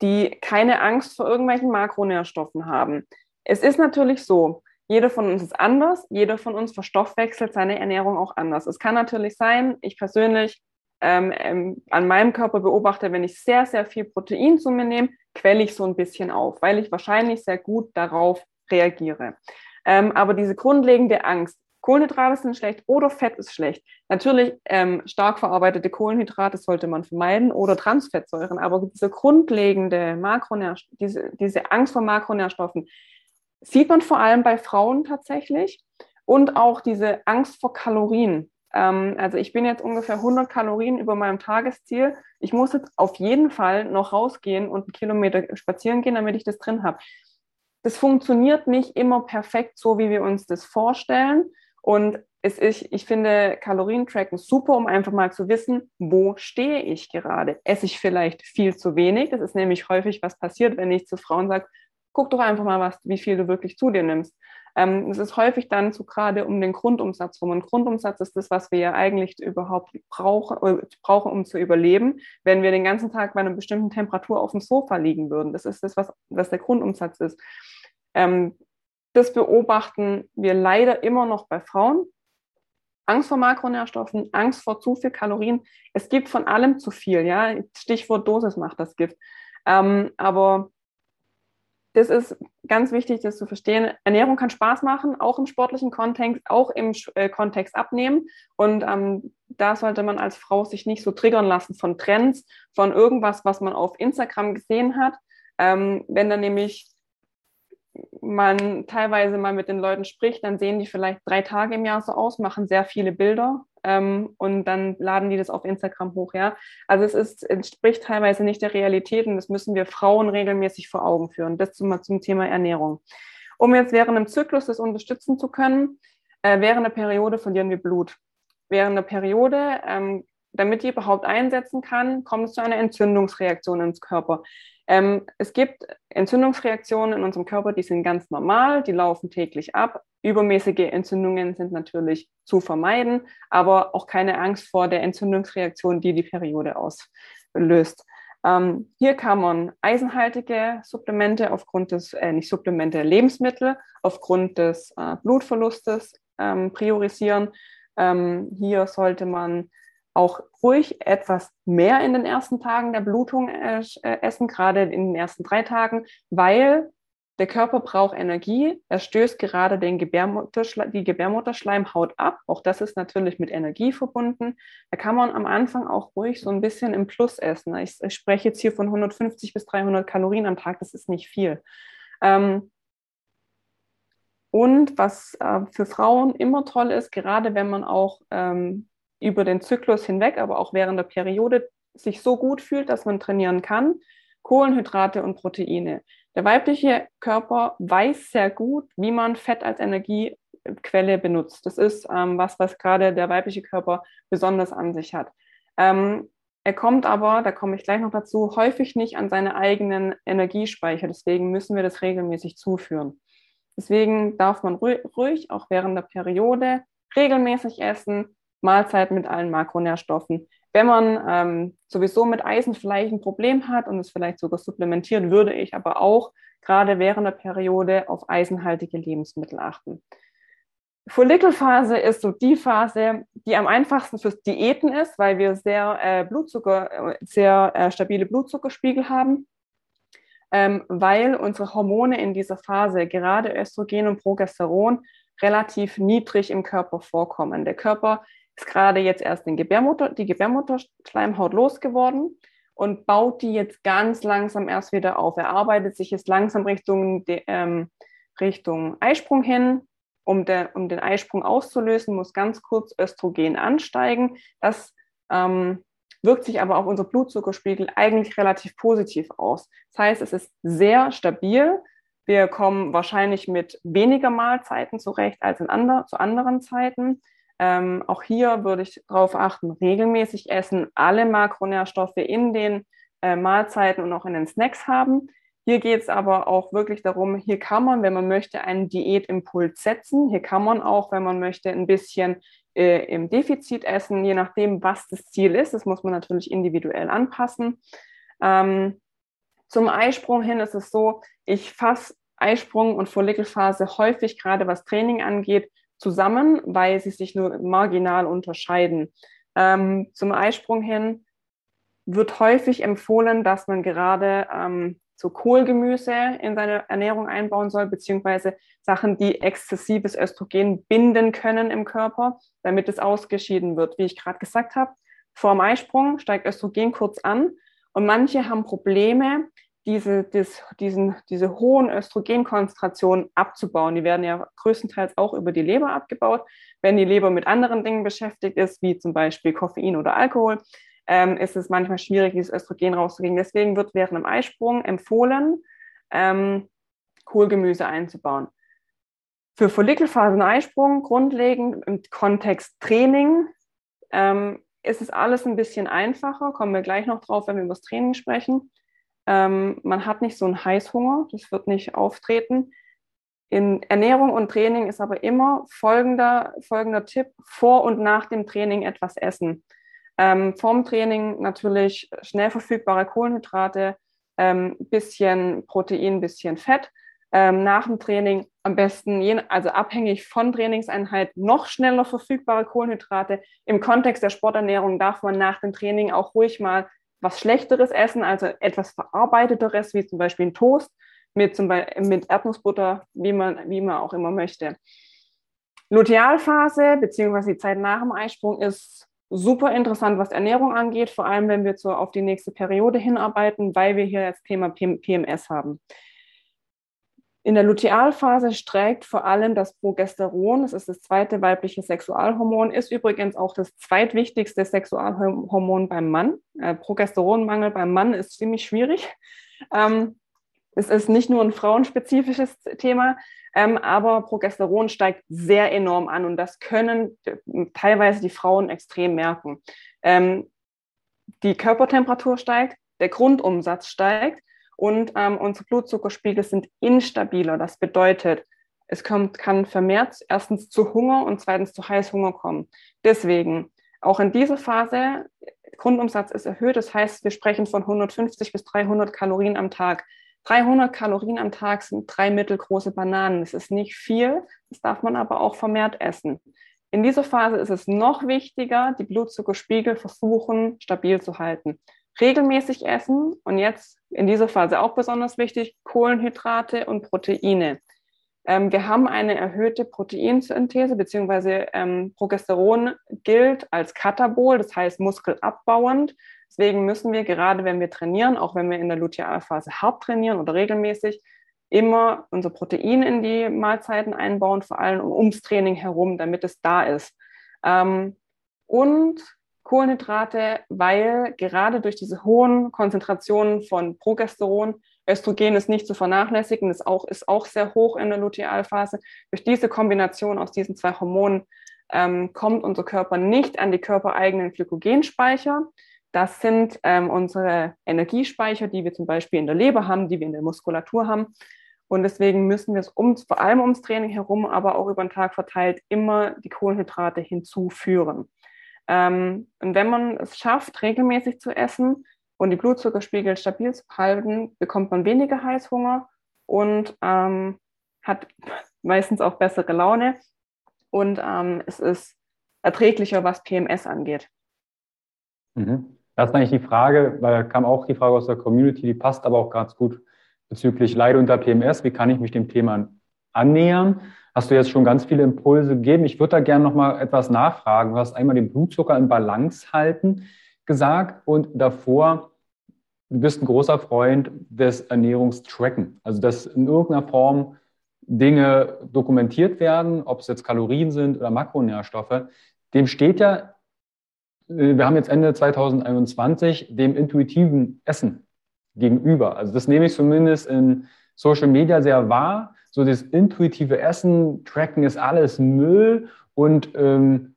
die keine Angst vor irgendwelchen Makronährstoffen haben. Es ist natürlich so, jeder von uns ist anders, jeder von uns verstoffwechselt seine Ernährung auch anders. Es kann natürlich sein, ich persönlich ähm, ähm, an meinem Körper beobachte, wenn ich sehr, sehr viel Protein zu mir nehme, quelle ich so ein bisschen auf, weil ich wahrscheinlich sehr gut darauf reagiere. Ähm, aber diese grundlegende Angst, Kohlenhydrate sind schlecht oder Fett ist schlecht. Natürlich ähm, stark verarbeitete Kohlenhydrate sollte man vermeiden oder Transfettsäuren, aber diese grundlegende Makronährstoffe, diese, diese Angst vor Makronährstoffen, Sieht man vor allem bei Frauen tatsächlich. Und auch diese Angst vor Kalorien. Ähm, also ich bin jetzt ungefähr 100 Kalorien über meinem Tagesziel. Ich muss jetzt auf jeden Fall noch rausgehen und einen Kilometer spazieren gehen, damit ich das drin habe. Das funktioniert nicht immer perfekt so, wie wir uns das vorstellen. Und es ist, ich finde Kalorientracken super, um einfach mal zu wissen, wo stehe ich gerade? Esse ich vielleicht viel zu wenig? Das ist nämlich häufig, was passiert, wenn ich zu Frauen sage, guck doch einfach mal, was, wie viel du wirklich zu dir nimmst. Ähm, es ist häufig dann so gerade um den Grundumsatz rum. Und Grundumsatz ist das, was wir ja eigentlich überhaupt brauchen, äh, brauchen, um zu überleben, wenn wir den ganzen Tag bei einer bestimmten Temperatur auf dem Sofa liegen würden. Das ist das, was, was der Grundumsatz ist. Ähm, das beobachten wir leider immer noch bei Frauen. Angst vor Makronährstoffen, Angst vor zu viel Kalorien. Es gibt von allem zu viel, ja. Stichwort Dosis macht das Gift. Ähm, aber das ist ganz wichtig, das zu verstehen. Ernährung kann Spaß machen, auch im sportlichen Kontext, auch im äh, Kontext abnehmen. Und ähm, da sollte man als Frau sich nicht so triggern lassen von Trends, von irgendwas, was man auf Instagram gesehen hat. Ähm, wenn dann nämlich man teilweise mal mit den Leuten spricht, dann sehen die vielleicht drei Tage im Jahr so aus, machen sehr viele Bilder ähm, und dann laden die das auf Instagram hoch, ja. Also es ist, entspricht teilweise nicht der Realität und das müssen wir Frauen regelmäßig vor Augen führen. Das zum, zum Thema Ernährung. Um jetzt während dem Zyklus das unterstützen zu können, äh, während der Periode verlieren wir Blut. Während der Periode ähm, damit die überhaupt einsetzen kann, kommt es zu einer Entzündungsreaktion ins Körper. Ähm, es gibt Entzündungsreaktionen in unserem Körper, die sind ganz normal, die laufen täglich ab. Übermäßige Entzündungen sind natürlich zu vermeiden, aber auch keine Angst vor der Entzündungsreaktion, die die Periode auslöst. Ähm, hier kann man eisenhaltige Supplemente aufgrund des, äh, nicht Supplemente, Lebensmittel aufgrund des äh, Blutverlustes ähm, priorisieren. Ähm, hier sollte man auch ruhig etwas mehr in den ersten Tagen der Blutung äh, essen, gerade in den ersten drei Tagen, weil der Körper braucht Energie. Er stößt gerade den Gebärmutterschle die Gebärmutterschleimhaut ab. Auch das ist natürlich mit Energie verbunden. Da kann man am Anfang auch ruhig so ein bisschen im Plus essen. Ich, ich spreche jetzt hier von 150 bis 300 Kalorien am Tag. Das ist nicht viel. Ähm, und was äh, für Frauen immer toll ist, gerade wenn man auch ähm, über den Zyklus hinweg, aber auch während der Periode sich so gut fühlt, dass man trainieren kann. Kohlenhydrate und Proteine. Der weibliche Körper weiß sehr gut, wie man Fett als Energiequelle benutzt. Das ist ähm, was, was gerade der weibliche Körper besonders an sich hat. Ähm, er kommt aber, da komme ich gleich noch dazu, häufig nicht an seine eigenen Energiespeicher. Deswegen müssen wir das regelmäßig zuführen. Deswegen darf man ruhig, ruhig auch während der Periode regelmäßig essen, Mahlzeiten mit allen Makronährstoffen. Wenn man ähm, sowieso mit Eisen vielleicht ein Problem hat und es vielleicht sogar supplementiert, würde ich aber auch gerade während der Periode auf eisenhaltige Lebensmittel achten. Follikelphase ist so die Phase, die am einfachsten fürs Diäten ist, weil wir sehr äh, Blutzucker, äh, sehr äh, stabile Blutzuckerspiegel haben, ähm, weil unsere Hormone in dieser Phase, gerade Östrogen und Progesteron, relativ niedrig im Körper vorkommen. Der Körper ist gerade jetzt erst den Gebärmutter, die Gebärmutterschleimhaut losgeworden und baut die jetzt ganz langsam erst wieder auf. Er arbeitet sich jetzt langsam Richtung, ähm, Richtung Eisprung hin. Um, der, um den Eisprung auszulösen, muss ganz kurz Östrogen ansteigen. Das ähm, wirkt sich aber auf unser Blutzuckerspiegel eigentlich relativ positiv aus. Das heißt, es ist sehr stabil. Wir kommen wahrscheinlich mit weniger Mahlzeiten zurecht als in andre, zu anderen Zeiten. Ähm, auch hier würde ich darauf achten, regelmäßig essen, alle Makronährstoffe in den äh, Mahlzeiten und auch in den Snacks haben. Hier geht es aber auch wirklich darum, hier kann man, wenn man möchte, einen Diätimpuls setzen. Hier kann man auch, wenn man möchte, ein bisschen äh, im Defizit essen, je nachdem, was das Ziel ist. Das muss man natürlich individuell anpassen. Ähm, zum Eisprung hin ist es so, ich fasse Eisprung und Follikelphase häufig, gerade was Training angeht, zusammen, weil sie sich nur marginal unterscheiden. Ähm, zum Eisprung hin wird häufig empfohlen, dass man gerade ähm, so Kohlgemüse in seine Ernährung einbauen soll, beziehungsweise Sachen, die exzessives Östrogen binden können im Körper, damit es ausgeschieden wird. Wie ich gerade gesagt habe, vor dem Eisprung steigt Östrogen kurz an und manche haben Probleme, diese, das, diesen, diese hohen Östrogenkonzentrationen abzubauen. Die werden ja größtenteils auch über die Leber abgebaut. Wenn die Leber mit anderen Dingen beschäftigt ist, wie zum Beispiel Koffein oder Alkohol, ähm, ist es manchmal schwierig, dieses Östrogen rauszukriegen. Deswegen wird während dem Eisprung empfohlen, ähm, Kohlgemüse einzubauen. Für Follikelphasen-Eisprung grundlegend im Kontext Training ähm, ist es alles ein bisschen einfacher. Kommen wir gleich noch drauf, wenn wir über das Training sprechen Ähm, man hat nicht so einen Heißhunger, das wird nicht auftreten. In Ernährung und Training ist aber immer folgender, folgender Tipp, vor und nach dem Training etwas essen. Ähm, vorm Training natürlich schnell verfügbare Kohlenhydrate, ähm, bisschen Protein, bisschen Fett. Ähm, nach dem Training am besten, je, also abhängig von Trainingseinheit, noch schneller verfügbare Kohlenhydrate. Im Kontext der Sporternährung darf man nach dem Training auch ruhig mal was Schlechteres essen, also etwas Verarbeiteteres, wie zum Beispiel ein Toast mit, zum Beispiel, mit Erdnussbutter, wie man, wie man auch immer möchte. Lutealphase beziehungsweise die Zeit nach dem Eisprung ist super interessant, was Ernährung angeht, vor allem wenn wir so auf die nächste Periode hinarbeiten, weil wir hier das Thema PMS haben. In der Lutealphase steigt vor allem das Progesteron, das ist das zweite weibliche Sexualhormon, ist übrigens auch das zweitwichtigste Sexualhormon beim Mann. Äh, Progesteronmangel beim Mann ist ziemlich schwierig. Ähm, es ist nicht nur ein frauenspezifisches Thema, ähm, aber Progesteron steigt sehr enorm an und das können teilweise die Frauen extrem merken. Ähm, die Körpertemperatur steigt, der Grundumsatz steigt und ähm, unsere Blutzuckerspiegel sind instabiler. Das bedeutet, es kommt, kann vermehrt erstens zu Hunger und zweitens zu Heißhunger kommen. Deswegen, auch in dieser Phase, Grundumsatz ist erhöht. Das heißt, wir sprechen von 150 bis 300 Kalorien am Tag. 300 Kalorien am Tag sind drei mittelgroße Bananen. Das ist nicht viel, das darf man aber auch vermehrt essen. In dieser Phase ist es noch wichtiger, die Blutzuckerspiegel versuchen stabil zu halten regelmäßig essen und jetzt in dieser Phase auch besonders wichtig, Kohlenhydrate und Proteine. Ähm, wir haben eine erhöhte Proteinsynthese, beziehungsweise ähm, Progesteron gilt als Katabol, das heißt muskelabbauend. Deswegen müssen wir gerade, wenn wir trainieren, auch wenn wir in der Lutealphase hart trainieren oder regelmäßig, immer unser Protein in die Mahlzeiten einbauen, vor allem ums Training herum, damit es da ist. Ähm, und Kohlenhydrate, weil gerade durch diese hohen Konzentrationen von Progesteron, Östrogen ist nicht zu vernachlässigen, ist auch, ist auch sehr hoch in der Lutealphase. Durch diese Kombination aus diesen zwei Hormonen ähm, kommt unser Körper nicht an die körpereigenen Glykogenspeicher. Das sind ähm, unsere Energiespeicher, die wir zum Beispiel in der Leber haben, die wir in der Muskulatur haben. Und deswegen müssen wir es um, vor allem ums Training herum, aber auch über den Tag verteilt immer die Kohlenhydrate hinzuführen. Ähm, und wenn man es schafft, regelmäßig zu essen und die Blutzuckerspiegel stabil zu halten, bekommt man weniger Heißhunger und ähm, hat meistens auch bessere Laune. Und ähm, es ist erträglicher, was PMS angeht. Mhm. Das ist eigentlich die Frage, weil kam auch die Frage aus der Community, die passt aber auch ganz gut bezüglich Leid unter PMS. Wie kann ich mich dem Thema annähern? Hast du jetzt schon ganz viele Impulse gegeben. Ich würde da gerne noch mal etwas nachfragen. Du hast einmal den Blutzucker in Balance halten gesagt und davor, du bist ein großer Freund des Ernährungstracken. Also, dass in irgendeiner Form Dinge dokumentiert werden, ob es jetzt Kalorien sind oder Makronährstoffe. Dem steht ja, äh, wir haben jetzt Ende 2021, dem intuitiven Essen gegenüber. Also das nehme ich zumindest in Social Media sehr wahr so das intuitive Essen, Tracken ist alles Müll und ähm,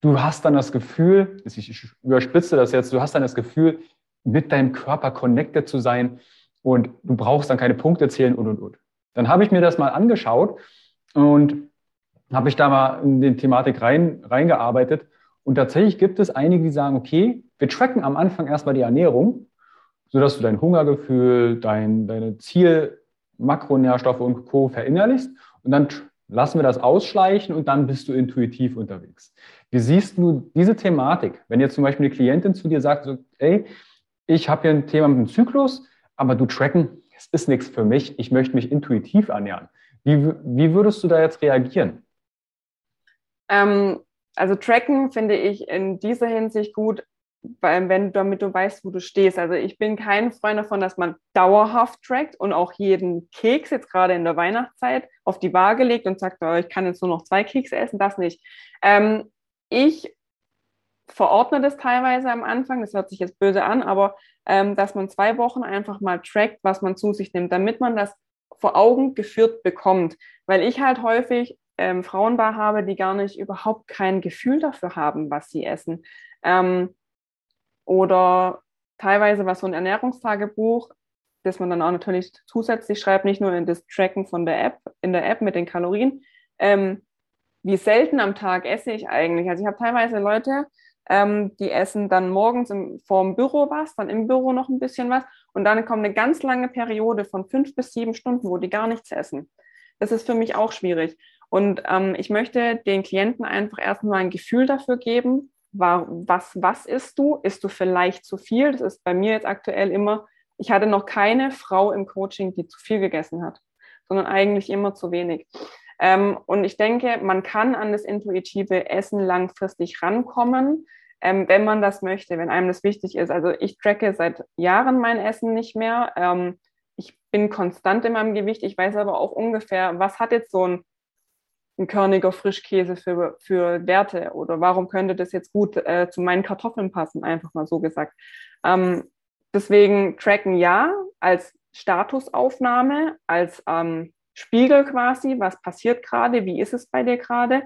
du hast dann das Gefühl, ich überspitze das jetzt, du hast dann das Gefühl, mit deinem Körper connected zu sein und du brauchst dann keine Punkte zählen und und und. Dann habe ich mir das mal angeschaut und habe ich da mal in die Thematik rein, reingearbeitet. Und tatsächlich gibt es einige, die sagen, okay, wir tracken am Anfang erstmal die Ernährung, sodass du dein Hungergefühl, dein, deine Ziel, Makronährstoffe und Co. verinnerlichst und dann lassen wir das ausschleichen und dann bist du intuitiv unterwegs. Wie siehst du diese Thematik, wenn jetzt zum Beispiel eine Klientin zu dir sagt, so, ey, ich habe hier ein Thema mit dem Zyklus, aber du tracken, es ist nichts für mich, ich möchte mich intuitiv ernähren. Wie, wie würdest du da jetzt reagieren? Ähm, also tracken finde ich in dieser Hinsicht gut, wenn damit du weißt, wo du stehst. Also ich bin kein Freund davon, dass man dauerhaft trackt und auch jeden Keks jetzt gerade in der Weihnachtszeit auf die Waage legt und sagt, oh, ich kann jetzt nur noch zwei Kekse essen, das nicht. Ähm, ich verordne das teilweise am Anfang, das hört sich jetzt böse an, aber ähm, dass man zwei Wochen einfach mal trackt, was man zu sich nimmt, damit man das vor Augen geführt bekommt. Weil ich halt häufig ähm, Frauenbar habe, die gar nicht überhaupt kein Gefühl dafür haben, was sie essen. Ähm, oder teilweise was so ein Ernährungstagebuch das man dann auch natürlich zusätzlich schreibt, nicht nur in das Tracken von der App, in der App mit den Kalorien. Ähm, wie selten am Tag esse ich eigentlich? Also ich habe teilweise Leute, ähm, die essen dann morgens im, vorm Büro was, dann im Büro noch ein bisschen was und dann kommt eine ganz lange Periode von fünf bis sieben Stunden, wo die gar nichts essen. Das ist für mich auch schwierig. Und ähm, ich möchte den Klienten einfach erstmal ein Gefühl dafür geben, war, was, was isst du? Isst du vielleicht zu viel? Das ist bei mir jetzt aktuell immer, ich hatte noch keine Frau im Coaching, die zu viel gegessen hat, sondern eigentlich immer zu wenig. Ähm, und ich denke, man kann an das intuitive Essen langfristig rankommen, ähm, wenn man das möchte, wenn einem das wichtig ist. Also ich tracke seit Jahren mein Essen nicht mehr. Ähm, ich bin konstant in meinem Gewicht. Ich weiß aber auch ungefähr, was hat jetzt so ein, ein körniger Frischkäse für, für Werte oder warum könnte das jetzt gut äh, zu meinen Kartoffeln passen, einfach mal so gesagt. Ähm, deswegen tracken ja als Statusaufnahme, als ähm, Spiegel quasi, was passiert gerade, wie ist es bei dir gerade.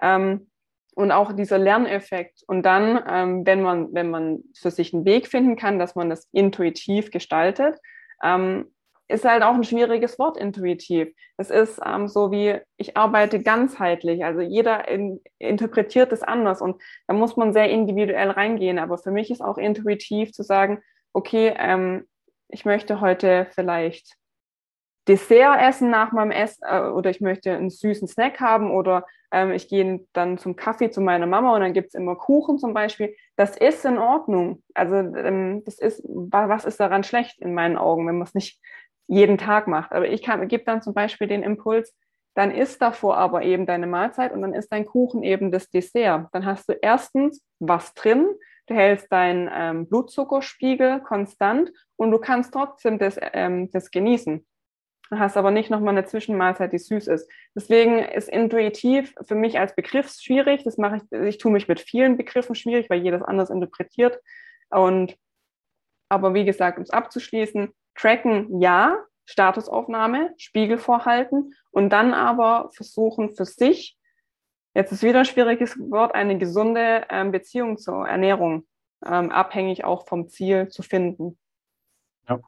Ähm, und auch dieser Lerneffekt. Und dann, ähm, wenn, man, wenn man für sich einen Weg finden kann, dass man das intuitiv gestaltet, ähm, ist halt auch ein schwieriges Wort intuitiv. Es ist ähm, so wie, ich arbeite ganzheitlich. Also jeder in, interpretiert es anders und da muss man sehr individuell reingehen. Aber für mich ist auch intuitiv zu sagen, okay, ähm, ich möchte heute vielleicht Dessert essen nach meinem Essen äh, oder ich möchte einen süßen Snack haben oder ähm, ich gehe dann zum Kaffee zu meiner Mama und dann gibt es immer Kuchen zum Beispiel. Das ist in Ordnung. Also ähm, das ist, was ist daran schlecht in meinen Augen, wenn man es nicht jeden Tag macht. Aber ich gebe dann zum Beispiel den Impuls, dann isst davor aber eben deine Mahlzeit und dann ist dein Kuchen eben das Dessert. Dann hast du erstens was drin, du hältst deinen ähm, Blutzuckerspiegel konstant und du kannst trotzdem das, ähm, das genießen hast aber nicht nochmal eine Zwischenmahlzeit, die süß ist. Deswegen ist intuitiv für mich als Begriff schwierig. Das mache ich, ich tue mich mit vielen Begriffen schwierig, weil jedes anders interpretiert. Und aber wie gesagt, um es abzuschließen, tracken ja, Statusaufnahme, Spiegel vorhalten und dann aber versuchen für sich, jetzt ist wieder ein schwieriges Wort, eine gesunde ähm, Beziehung zur Ernährung, ähm, abhängig auch vom Ziel zu finden. Ja,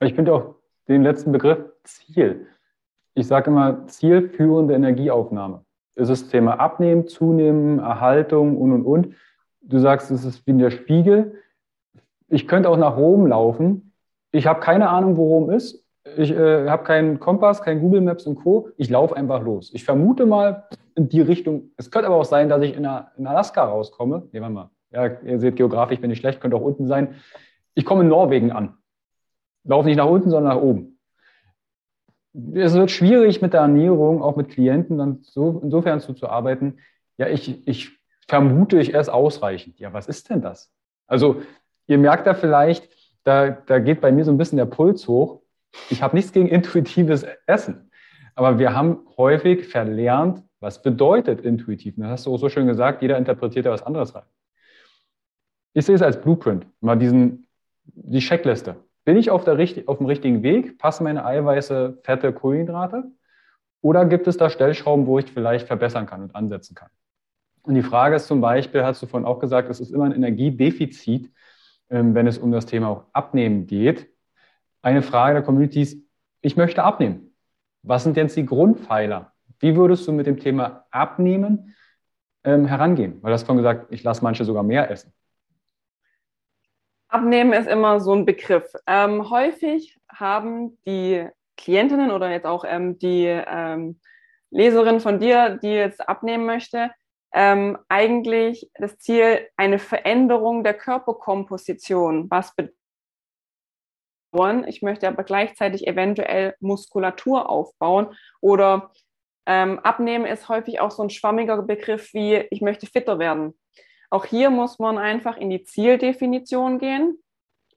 ich finde auch den letzten Begriff Ziel. Ich sage immer zielführende Energieaufnahme. Es ist Thema Abnehmen, Zunehmen, Erhaltung und und und. Du sagst, es ist wie der Spiegel. Ich könnte auch nach Rom laufen. Ich habe keine Ahnung, wo Rom ist. Ich äh, habe keinen Kompass, kein Google Maps und Co. Ich laufe einfach los. Ich vermute mal in die Richtung. Es könnte aber auch sein, dass ich in, in Alaska rauskomme. Nee, warte mal. Ja, ihr seht, geografisch bin ich schlecht, könnte auch unten sein. Ich komme in Norwegen an laufe nicht nach unten, sondern nach oben. Es wird schwierig mit der Ernährung, auch mit Klienten, dann so, insofern zu, zu arbeiten. Ja, ich, ich vermute, ich esse ausreichend. Ja, was ist denn das? Also, ihr merkt da vielleicht, da, da geht bei mir so ein bisschen der Puls hoch. Ich habe nichts gegen intuitives Essen. Aber wir haben häufig verlernt, was bedeutet intuitiv. das hast du auch so schön gesagt, jeder interpretiert ja was anderes rein. Ich sehe es als Blueprint, mal diesen, die Checkliste. Bin ich auf, der, auf dem richtigen Weg? Passen meine Eiweiße, Fette, Kohlenhydrate? Oder gibt es da Stellschrauben, wo ich vielleicht verbessern kann und ansetzen kann? Und die Frage ist zum Beispiel, hast du vorhin auch gesagt, es ist immer ein Energiedefizit, wenn es um das Thema auch Abnehmen geht. Eine Frage der Community ist, ich möchte abnehmen. Was sind jetzt die Grundpfeiler? Wie würdest du mit dem Thema Abnehmen ähm, herangehen? Weil du hast vorhin gesagt, ich lasse manche sogar mehr essen. Abnehmen ist immer so ein Begriff. Ähm, häufig haben die Klientinnen oder jetzt auch ähm, die ähm, Leserin von dir, die jetzt abnehmen möchte, ähm, eigentlich das Ziel, eine Veränderung der Körperkomposition. Was bedeutet, ich möchte aber gleichzeitig eventuell Muskulatur aufbauen oder ähm, abnehmen ist häufig auch so ein schwammiger Begriff wie, ich möchte fitter werden. Auch hier muss man einfach in die Zieldefinition gehen.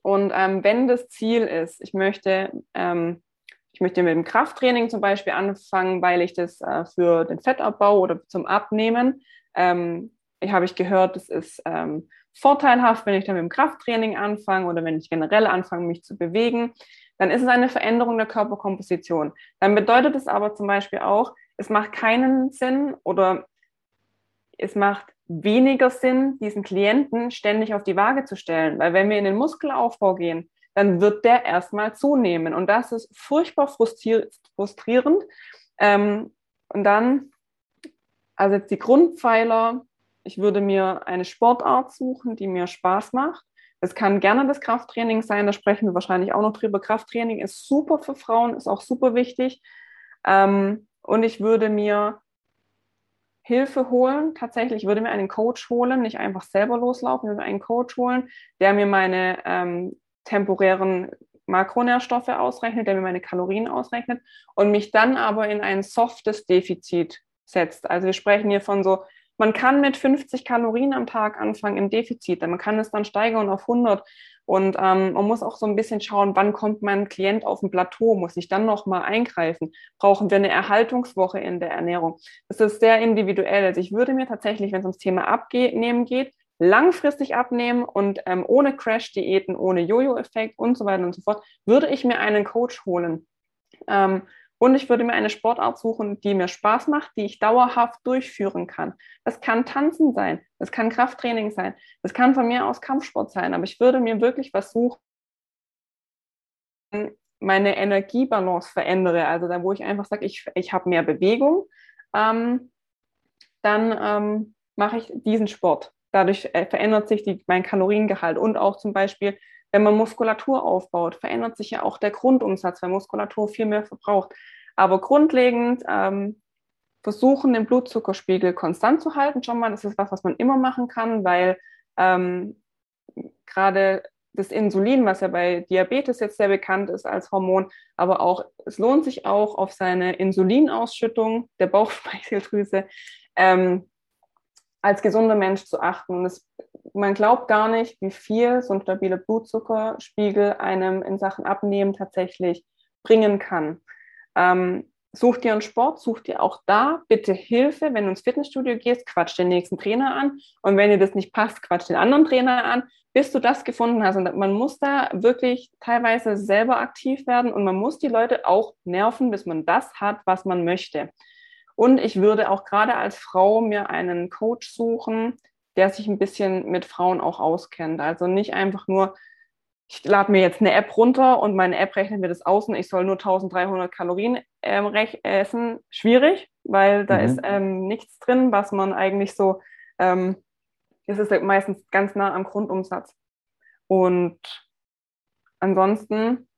Und ähm, wenn das Ziel ist, ich möchte, ähm, ich möchte mit dem Krafttraining zum Beispiel anfangen, weil ich das äh, für den Fettabbau oder zum Abnehmen, ähm, habe ich gehört, das ist ähm, vorteilhaft, wenn ich dann mit dem Krafttraining anfange oder wenn ich generell anfange, mich zu bewegen, dann ist es eine Veränderung der Körperkomposition. Dann bedeutet es aber zum Beispiel auch, es macht keinen Sinn oder es macht weniger Sinn, diesen Klienten ständig auf die Waage zu stellen. Weil wenn wir in den Muskelaufbau gehen, dann wird der erstmal zunehmen. Und das ist furchtbar frustrierend. Ähm, und dann, also jetzt die Grundpfeiler, ich würde mir eine Sportart suchen, die mir Spaß macht. Es kann gerne das Krafttraining sein, da sprechen wir wahrscheinlich auch noch drüber. Krafttraining ist super für Frauen, ist auch super wichtig. Ähm, und ich würde mir Hilfe holen. Tatsächlich, ich würde mir einen Coach holen, nicht einfach selber loslaufen, ich würde mir einen Coach holen, der mir meine ähm, temporären Makronährstoffe ausrechnet, der mir meine Kalorien ausrechnet und mich dann aber in ein softes Defizit setzt. Also wir sprechen hier von so, man kann mit 50 Kalorien am Tag anfangen im Defizit, man kann es dann steigern auf 100 und ähm, man muss auch so ein bisschen schauen, wann kommt mein Klient auf ein Plateau, muss ich dann nochmal eingreifen? Brauchen wir eine Erhaltungswoche in der Ernährung? Das ist sehr individuell. Also ich würde mir tatsächlich, wenn es ums Thema Abnehmen geht, langfristig abnehmen und ähm, ohne Crash-Diäten, ohne Jojo-Effekt und so weiter und so fort, würde ich mir einen Coach holen. Ähm, und ich würde mir eine Sportart suchen, die mir Spaß macht, die ich dauerhaft durchführen kann. Das kann Tanzen sein, das kann Krafttraining sein, das kann von mir aus Kampfsport sein, aber ich würde mir wirklich was suchen, meine Energiebalance verändere, also da, wo ich einfach sage, ich, ich habe mehr Bewegung, ähm, dann ähm, mache ich diesen Sport. Dadurch äh, verändert sich die, mein Kaloriengehalt und auch zum Beispiel wenn man Muskulatur aufbaut, verändert sich ja auch der Grundumsatz, weil Muskulatur viel mehr verbraucht. Aber grundlegend ähm, versuchen, den Blutzuckerspiegel konstant zu halten. Schon mal, das ist was, was man immer machen kann, weil ähm, gerade das Insulin, was ja bei Diabetes jetzt sehr bekannt ist als Hormon, aber auch es lohnt sich auch auf seine Insulinausschüttung der Bauchspeicheldrüse ähm, als gesunder Mensch zu achten. Das man glaubt gar nicht, wie viel so ein stabiler Blutzuckerspiegel einem in Sachen Abnehmen tatsächlich bringen kann. Ähm, such dir einen Sport, such dir auch da bitte Hilfe. Wenn du ins Fitnessstudio gehst, quatsch den nächsten Trainer an. Und wenn dir das nicht passt, quatsch den anderen Trainer an, bis du das gefunden hast. Und man muss da wirklich teilweise selber aktiv werden und man muss die Leute auch nerven, bis man das hat, was man möchte. Und ich würde auch gerade als Frau mir einen Coach suchen, der sich ein bisschen mit Frauen auch auskennt. Also nicht einfach nur, ich lade mir jetzt eine App runter und meine App rechnet mir das aus und ich soll nur 1300 Kalorien ähm, essen. Schwierig, weil da mhm. ist ähm, nichts drin, was man eigentlich so, ähm, es ist meistens ganz nah am Grundumsatz. Und ansonsten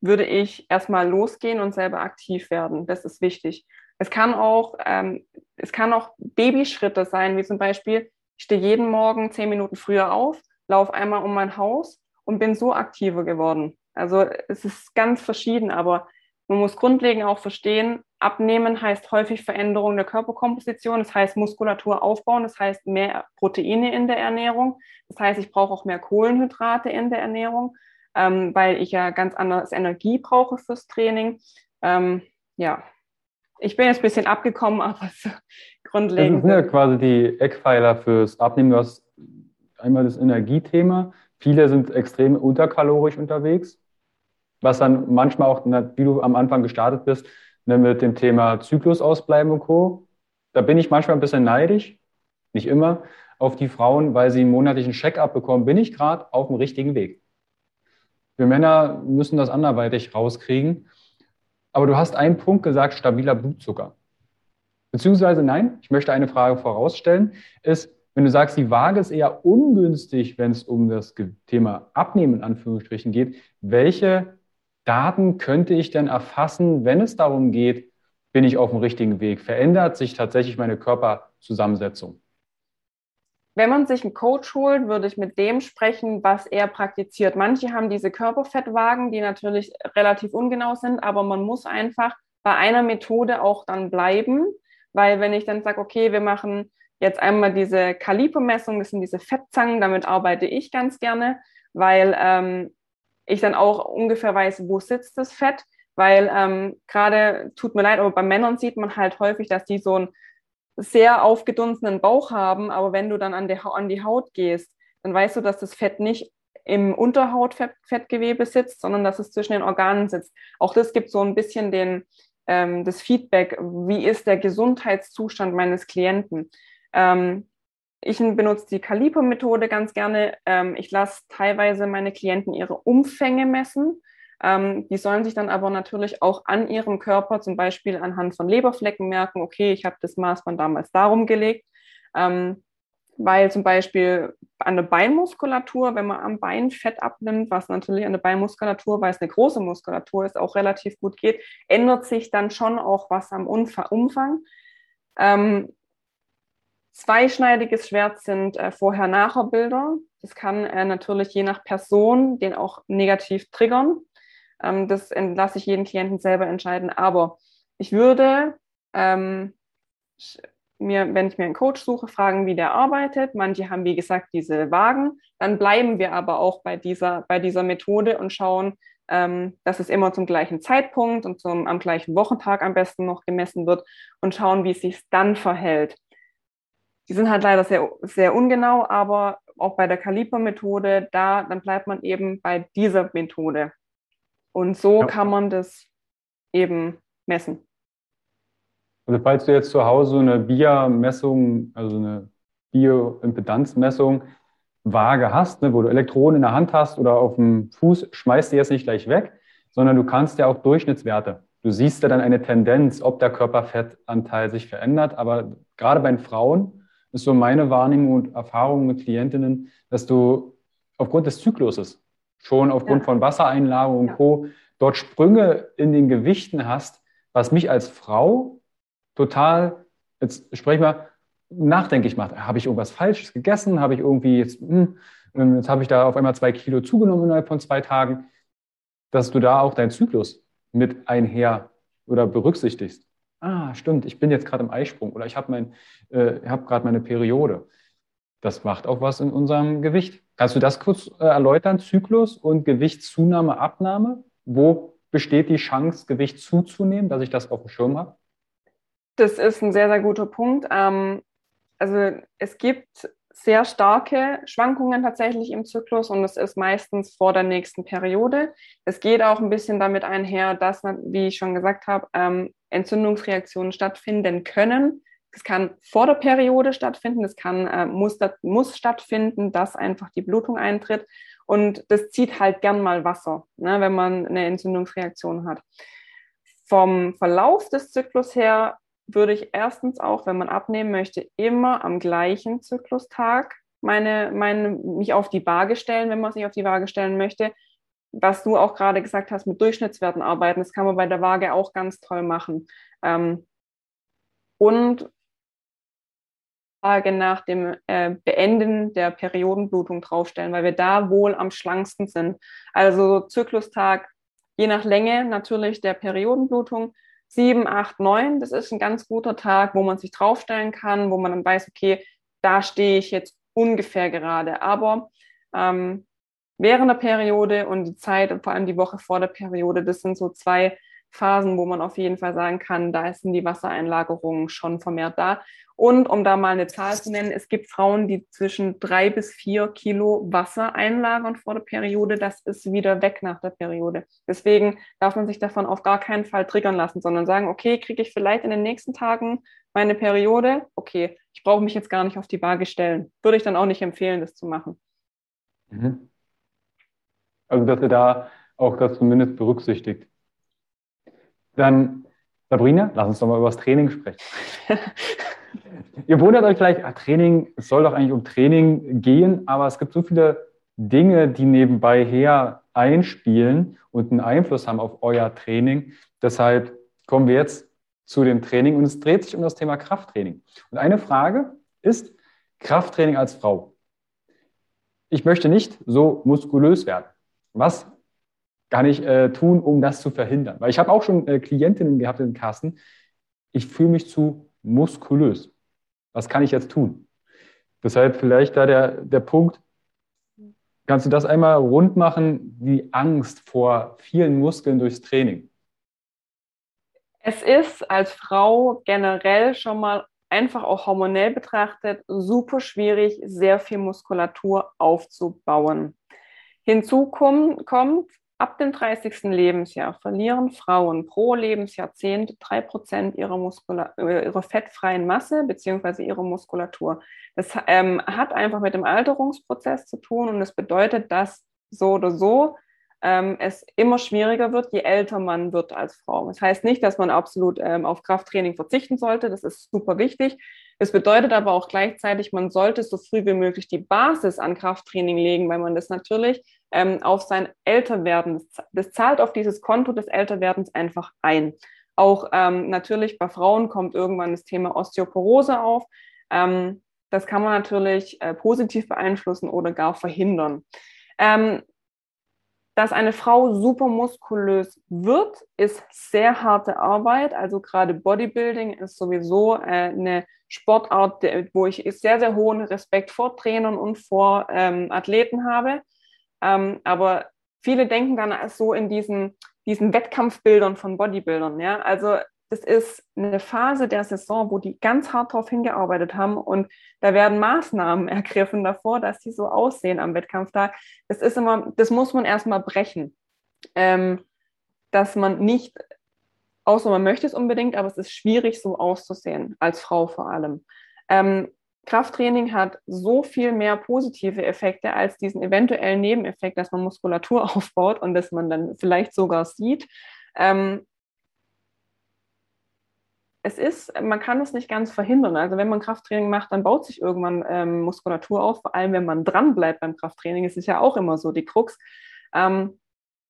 würde ich erstmal losgehen und selber aktiv werden. Das ist wichtig. Es kann auch, ähm, es kann auch Babyschritte sein, wie zum Beispiel, ich stehe jeden Morgen zehn Minuten früher auf, laufe einmal um mein Haus und bin so aktiver geworden. Also es ist ganz verschieden, aber man muss grundlegend auch verstehen, abnehmen heißt häufig Veränderung der Körperkomposition, das heißt Muskulatur aufbauen, das heißt mehr Proteine in der Ernährung, das heißt ich brauche auch mehr Kohlenhydrate in der Ernährung, ähm, weil ich ja ganz anderes Energie brauche fürs Training. Ähm, ja, ich bin jetzt ein bisschen abgekommen, aber so grundlegend. Das sind ja quasi die Eckpfeiler fürs Abnehmen. Du hast einmal das Energiethema. Viele sind extrem unterkalorisch unterwegs, was dann manchmal auch, wie du am Anfang gestartet bist, ne, mit dem Thema Zyklus ausbleiben und Co. Da bin ich manchmal ein bisschen neidisch, nicht immer, auf die Frauen, weil sie einen monatlichen Check-up bekommen. Bin ich gerade auf dem richtigen Weg? Wir Männer müssen das anderweitig rauskriegen. Aber du hast einen Punkt gesagt, stabiler Blutzucker. Beziehungsweise nein, ich möchte eine Frage vorausstellen, ist, wenn du sagst, die Waage ist eher ungünstig, wenn es um das Thema Abnehmen in Anführungsstrichen geht, welche Daten könnte ich denn erfassen, wenn es darum geht, bin ich auf dem richtigen Weg? Verändert sich tatsächlich meine Körperzusammensetzung? Wenn man sich einen Coach holt, würde ich mit dem sprechen, was er praktiziert. Manche haben diese Körperfettwagen, die natürlich relativ ungenau sind, aber man muss einfach bei einer Methode auch dann bleiben, weil wenn ich dann sage, okay, wir machen jetzt einmal diese Kalibermessung, das sind diese Fettzangen, damit arbeite ich ganz gerne, weil ähm, ich dann auch ungefähr weiß, wo sitzt das Fett, weil ähm, gerade, tut mir leid, aber bei Männern sieht man halt häufig, dass die so ein sehr aufgedunsenen Bauch haben, aber wenn du dann an, der, an die Haut gehst, dann weißt du, dass das Fett nicht im Unterhautfettgewebe sitzt, sondern dass es zwischen den Organen sitzt. Auch das gibt so ein bisschen den, ähm, das Feedback, wie ist der Gesundheitszustand meines Klienten. Ähm, ich benutze die Kaliper-Methode ganz gerne. Ähm, ich lasse teilweise meine Klienten ihre Umfänge messen. Ähm, die sollen sich dann aber natürlich auch an ihrem Körper, zum Beispiel anhand von Leberflecken, merken, okay, ich habe das Maßband damals darum gelegt. Ähm, weil zum Beispiel an der Beinmuskulatur, wenn man am Bein Fett abnimmt, was natürlich an der Beinmuskulatur, weil es eine große Muskulatur ist, auch relativ gut geht, ändert sich dann schon auch was am Umfang. Ähm, zweischneidiges Schwert sind äh, Vorher-Nachher-Bilder. Das kann äh, natürlich je nach Person den auch negativ triggern. Ähm, das lasse ich jeden Klienten selber entscheiden. Aber ich würde ähm, mir, wenn ich mir einen Coach suche, fragen, wie der arbeitet. Manche haben, wie gesagt, diese Wagen. Dann bleiben wir aber auch bei dieser, bei dieser Methode und schauen, ähm, dass es immer zum gleichen Zeitpunkt und zum, am gleichen Wochentag am besten noch gemessen wird und schauen, wie es sich dann verhält. Die sind halt leider sehr, sehr ungenau, aber auch bei der Kaliper-Methode, da, dann bleibt man eben bei dieser Methode. Und so ja. kann man das eben messen. Also falls du jetzt zu Hause eine BIA-Messung, also eine Bioimpedanzmessung, Waage hast, ne, wo du Elektronen in der Hand hast oder auf dem Fuß, schmeißt die jetzt nicht gleich weg, sondern du kannst ja auch Durchschnittswerte. Du siehst ja dann eine Tendenz, ob der Körperfettanteil sich verändert. Aber gerade bei den Frauen ist so meine Wahrnehmung und Erfahrung mit Klientinnen, dass du aufgrund des Zykluses schon aufgrund ja. von Wassereinlagerung und ja. Co. dort Sprünge in den Gewichten hast, was mich als Frau total, jetzt sprechen wir, nachdenklich macht. Habe ich irgendwas Falsches gegessen? Habe ich irgendwie jetzt, hm, jetzt habe ich da auf einmal zwei Kilo zugenommen innerhalb von zwei Tagen, dass du da auch deinen Zyklus mit einher oder berücksichtigst. Ah, stimmt, ich bin jetzt gerade im Eisprung oder ich habe mein, äh, habe gerade meine Periode. Das macht auch was in unserem Gewicht. Kannst du das kurz äh, erläutern? Zyklus und Gewichtszunahme, Abnahme? Wo besteht die Chance, Gewicht zuzunehmen, dass ich das auf dem Schirm habe? Das ist ein sehr, sehr guter Punkt. Ähm, also es gibt sehr starke Schwankungen tatsächlich im Zyklus und es ist meistens vor der nächsten Periode. Es geht auch ein bisschen damit einher, dass, wie ich schon gesagt habe, ähm, Entzündungsreaktionen stattfinden können. Es kann vor der Periode stattfinden, es kann, äh, muss, muss stattfinden, dass einfach die Blutung eintritt. Und das zieht halt gern mal Wasser, ne, wenn man eine Entzündungsreaktion hat. Vom Verlauf des Zyklus her würde ich erstens auch, wenn man abnehmen möchte, immer am gleichen Zyklustag meine, meine, mich auf die Waage stellen, wenn man sich auf die Waage stellen möchte. Was du auch gerade gesagt hast, mit Durchschnittswerten arbeiten, das kann man bei der Waage auch ganz toll machen. Ähm, und Tage nach dem äh, Beenden der Periodenblutung draufstellen, weil wir da wohl am schlanksten sind. Also Zyklustag, je nach Länge natürlich der Periodenblutung, 7, 8, 9, das ist ein ganz guter Tag, wo man sich draufstellen kann, wo man dann weiß, okay, da stehe ich jetzt ungefähr gerade. Aber ähm, während der Periode und die Zeit und vor allem die Woche vor der Periode, das sind so zwei Phasen, wo man auf jeden Fall sagen kann, da sind die Wassereinlagerungen schon vermehrt da. Und um da mal eine Zahl zu nennen, es gibt Frauen, die zwischen drei bis vier Kilo Wasser einlagern vor der Periode. Das ist wieder weg nach der Periode. Deswegen darf man sich davon auf gar keinen Fall triggern lassen, sondern sagen, okay, kriege ich vielleicht in den nächsten Tagen meine Periode? Okay, ich brauche mich jetzt gar nicht auf die Waage stellen. Würde ich dann auch nicht empfehlen, das zu machen. Mhm. Also, dass ihr da auch das zumindest berücksichtigt. Dann, Sabrina, lass uns doch mal über das Training sprechen. Ihr wundert euch vielleicht, ah, Training, es soll doch eigentlich um Training gehen, aber es gibt so viele Dinge, die nebenbei her einspielen und einen Einfluss haben auf euer Training. Deshalb kommen wir jetzt zu dem Training und es dreht sich um das Thema Krafttraining. Und eine Frage ist Krafttraining als Frau. Ich möchte nicht so muskulös werden. Was kann ich äh, tun, um das zu verhindern? Weil ich habe auch schon äh, Klientinnen gehabt in Kassen. Ich fühle mich zu muskulös. Was kann ich jetzt tun? Deshalb vielleicht da der, der Punkt, kannst du das einmal rund machen, die Angst vor vielen Muskeln durchs Training? Es ist als Frau generell schon mal einfach auch hormonell betrachtet super schwierig, sehr viel Muskulatur aufzubauen. Hinzu kommt, ab dem 30. Lebensjahr verlieren Frauen pro Lebensjahrzehnt drei Prozent ihrer, Muskula äh, fettfreien Masse bzw. ihrer Muskulatur. Das ähm, hat einfach mit dem Alterungsprozess zu tun und es das bedeutet, dass so oder so ähm, es immer schwieriger wird, je älter man wird als Frau. Das heißt nicht, dass man absolut ähm, auf Krafttraining verzichten sollte. Das ist super wichtig. Es bedeutet aber auch gleichzeitig, man sollte so früh wie möglich die Basis an Krafttraining legen, weil man das natürlich ähm, auf sein Älterwerden, das, zahlt auf dieses Konto des Älterwerdens einfach ein. Auch ähm, natürlich bei Frauen kommt irgendwann das Thema Osteoporose auf. Ähm, das kann man natürlich äh, positiv beeinflussen oder gar verhindern. Ähm, dass eine Frau super muskulös wird, ist sehr harte Arbeit. Also gerade Bodybuilding ist sowieso äh, eine Sportart, wo ich sehr, sehr hohen Respekt vor Trainern und vor ähm, Athleten habe. Ähm, aber viele denken dann so in diesen, diesen Wettkampfbildern von Bodybuildern. Ja? Also das ist eine Phase der Saison, wo die ganz hart darauf hingearbeitet haben und da werden Maßnahmen ergriffen davor, dass die so aussehen am Wettkampftag. Das ist immer, das muss man erstmal brechen. Ähm, dass man nicht, außer man möchte es unbedingt, aber es ist schwierig, so auszusehen, als Frau vor allem. Ähm, Krafttraining hat so viel mehr positive Effekte als diesen eventuellen Nebeneffekt, dass man Muskulatur aufbaut und dass man dann vielleicht sogar sieht. Ähm, es ist, man kann es nicht ganz verhindern. Also wenn man Krafttraining macht, dann baut sich irgendwann ähm, Muskulatur auf, vor allem wenn man dran bleibt beim Krafttraining. Es ist ja auch immer so die Krux. Ähm,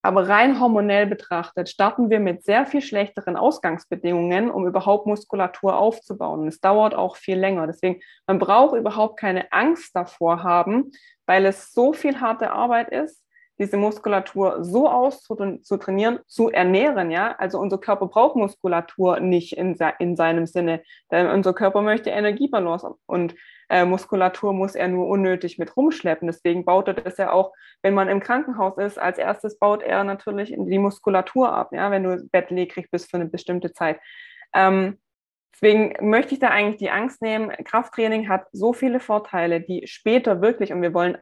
aber rein hormonell betrachtet starten wir mit sehr viel schlechteren Ausgangsbedingungen, um überhaupt Muskulatur aufzubauen. Es dauert auch viel länger. Deswegen, man braucht überhaupt keine Angst davor haben, weil es so viel harte Arbeit ist, diese Muskulatur so auszutrainieren, zu ernähren, ja. Also unser Körper braucht Muskulatur nicht in, in seinem Sinne, denn unser Körper möchte Energiebalance und äh, Muskulatur muss er nur unnötig mit rumschleppen. Deswegen baut er das ja auch, wenn man im Krankenhaus ist, als erstes baut er natürlich die Muskulatur ab, ja, wenn du bettlägerig bist für eine bestimmte Zeit. Ähm, Deswegen möchte ich da eigentlich die Angst nehmen. Krafttraining hat so viele Vorteile, die später wirklich, und wir wollen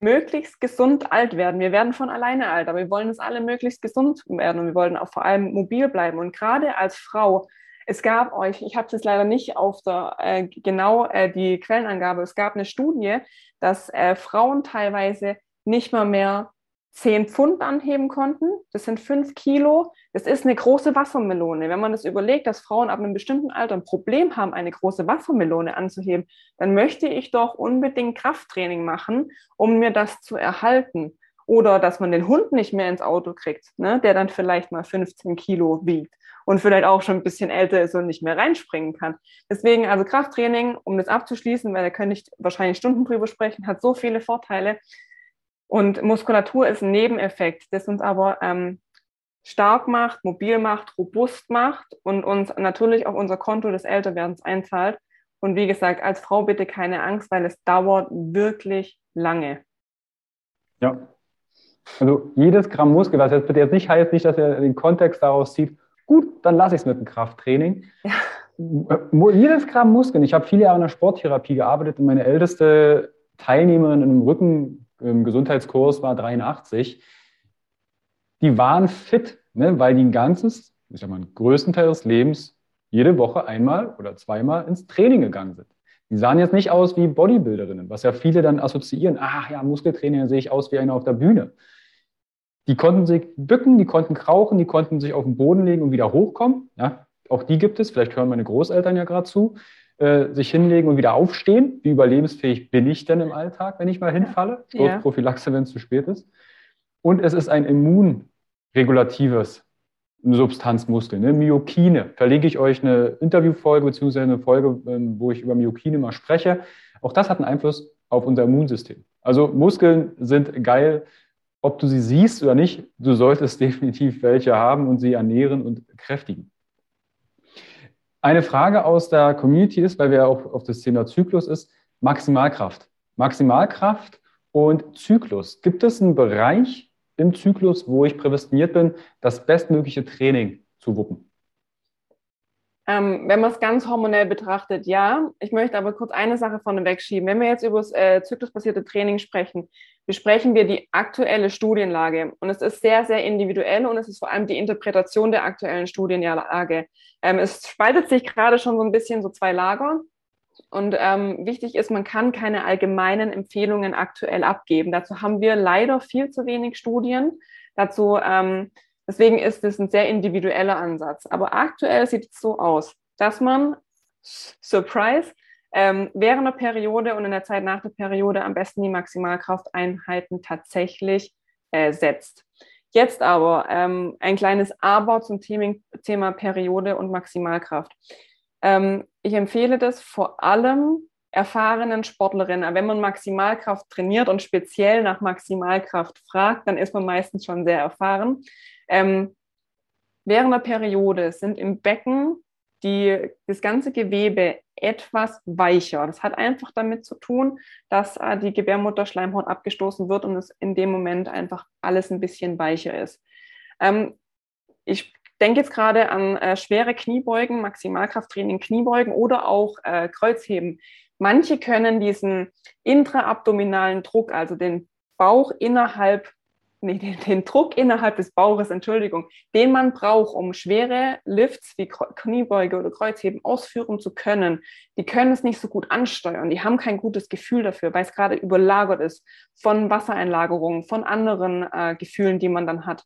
möglichst gesund alt werden. Wir werden von alleine alt, aber wir wollen es alle möglichst gesund werden und wir wollen auch vor allem mobil bleiben. Und gerade als Frau, es gab euch, ich habe es leider nicht auf der äh, genau äh, die Quellenangabe, es gab eine Studie, dass äh, Frauen teilweise nicht mal mehr 10 Pfund anheben konnten. Das sind 5 Kilo. Das ist eine große Wassermelone. Wenn man das überlegt, dass Frauen ab einem bestimmten Alter ein Problem haben, eine große Wassermelone anzuheben, dann möchte ich doch unbedingt Krafttraining machen, um mir das zu erhalten. Oder dass man den Hund nicht mehr ins Auto kriegt, ne, der dann vielleicht mal 15 Kilo wiegt und vielleicht auch schon ein bisschen älter ist und nicht mehr reinspringen kann. Deswegen also Krafttraining, um das abzuschließen, weil da könnte ich wahrscheinlich Stunden drüber sprechen, hat so viele Vorteile. Und Muskulatur ist ein Nebeneffekt, das uns aber ähm, stark macht, mobil macht, robust macht und uns natürlich auf unser Konto des Älterwerdens einzahlt. Und wie gesagt, als Frau bitte keine Angst, weil es dauert wirklich lange. Ja. Also jedes Gramm Muskel, was jetzt bitte jetzt nicht heißt, nicht, dass er den Kontext daraus zieht, gut, dann lasse ich es mit dem Krafttraining. Ja. Jedes Gramm Muskeln. Ich habe viele Jahre in der Sporttherapie gearbeitet und meine älteste Teilnehmerin im Rücken im Gesundheitskurs war 83, die waren fit, ne, weil die ein ganzes, ich sag mal, einen größten Teil des Lebens jede Woche einmal oder zweimal ins Training gegangen sind. Die sahen jetzt nicht aus wie Bodybuilderinnen, was ja viele dann assoziieren. Ach ja, Muskeltraining, dann sehe ich aus wie einer auf der Bühne. Die konnten sich bücken, die konnten krauchen, die konnten sich auf den Boden legen und wieder hochkommen. Ja, auch die gibt es. Vielleicht hören meine Großeltern ja gerade zu. Äh, sich hinlegen und wieder aufstehen. Wie überlebensfähig bin ich denn im Alltag, wenn ich mal hinfalle? Ja. Prophylaxe, wenn es zu spät ist. Und es ist ein immunregulatives Substanzmuskel, ne? Myokine. Verlege ich euch eine Interviewfolge beziehungsweise eine Folge, ähm, wo ich über Myokine mal spreche. Auch das hat einen Einfluss auf unser Immunsystem. Also Muskeln sind geil, ob du sie siehst oder nicht. Du solltest definitiv welche haben und sie ernähren und kräftigen. Eine Frage aus der Community ist, weil wir auch auf das Thema Zyklus ist, Maximalkraft. Maximalkraft und Zyklus. Gibt es einen Bereich im Zyklus, wo ich prädestiniert bin, das bestmögliche Training zu wuppen? Ähm, wenn man es ganz hormonell betrachtet, ja. Ich möchte aber kurz eine Sache vorneweg schieben. Wenn wir jetzt über das äh, zyklusbasierte Training sprechen, besprechen wir die aktuelle Studienlage. Und es ist sehr, sehr individuell und es ist vor allem die Interpretation der aktuellen Studienlage. Ähm, es spaltet sich gerade schon so ein bisschen so zwei Lager. Und ähm, wichtig ist, man kann keine allgemeinen Empfehlungen aktuell abgeben. Dazu haben wir leider viel zu wenig Studien. Dazu ähm, Deswegen ist es ein sehr individueller Ansatz. Aber aktuell sieht es so aus, dass man, Surprise, ähm, während der Periode und in der Zeit nach der Periode am besten die Maximalkrafteinheiten tatsächlich äh, setzt. Jetzt aber ähm, ein kleines Aber zum Thema, Periode und Maximalkraft. Ähm, ich empfehle das vor allem erfahrenen Sportlerinnen. Wenn man Maximalkraft trainiert und speziell nach Maximalkraft fragt, dann ist man meistens schon sehr erfahren. Ähm, während der Periode sind im Becken die, das ganze Gewebe etwas weicher. Das hat einfach damit zu tun, dass äh, die Gebärmutterschleimhaut abgestoßen wird und es in dem Moment einfach alles ein bisschen weicher ist. Ähm, ich denke jetzt gerade an äh, schwere Kniebeugen, Maximalkrafttraining Kniebeugen oder auch äh, Kreuzheben. Manche können diesen intraabdominalen Druck, also den Bauch innerhalb nee, den, den, Druck innerhalb des Bauches, Entschuldigung, den man braucht, um schwere Lifts wie Kniebeuge oder Kreuzheben ausführen zu können, die können es nicht so gut ansteuern. Die haben kein gutes Gefühl dafür, weil es gerade überlagert ist von Wassereinlagerungen, von anderen äh, Gefühlen, die man dann hat.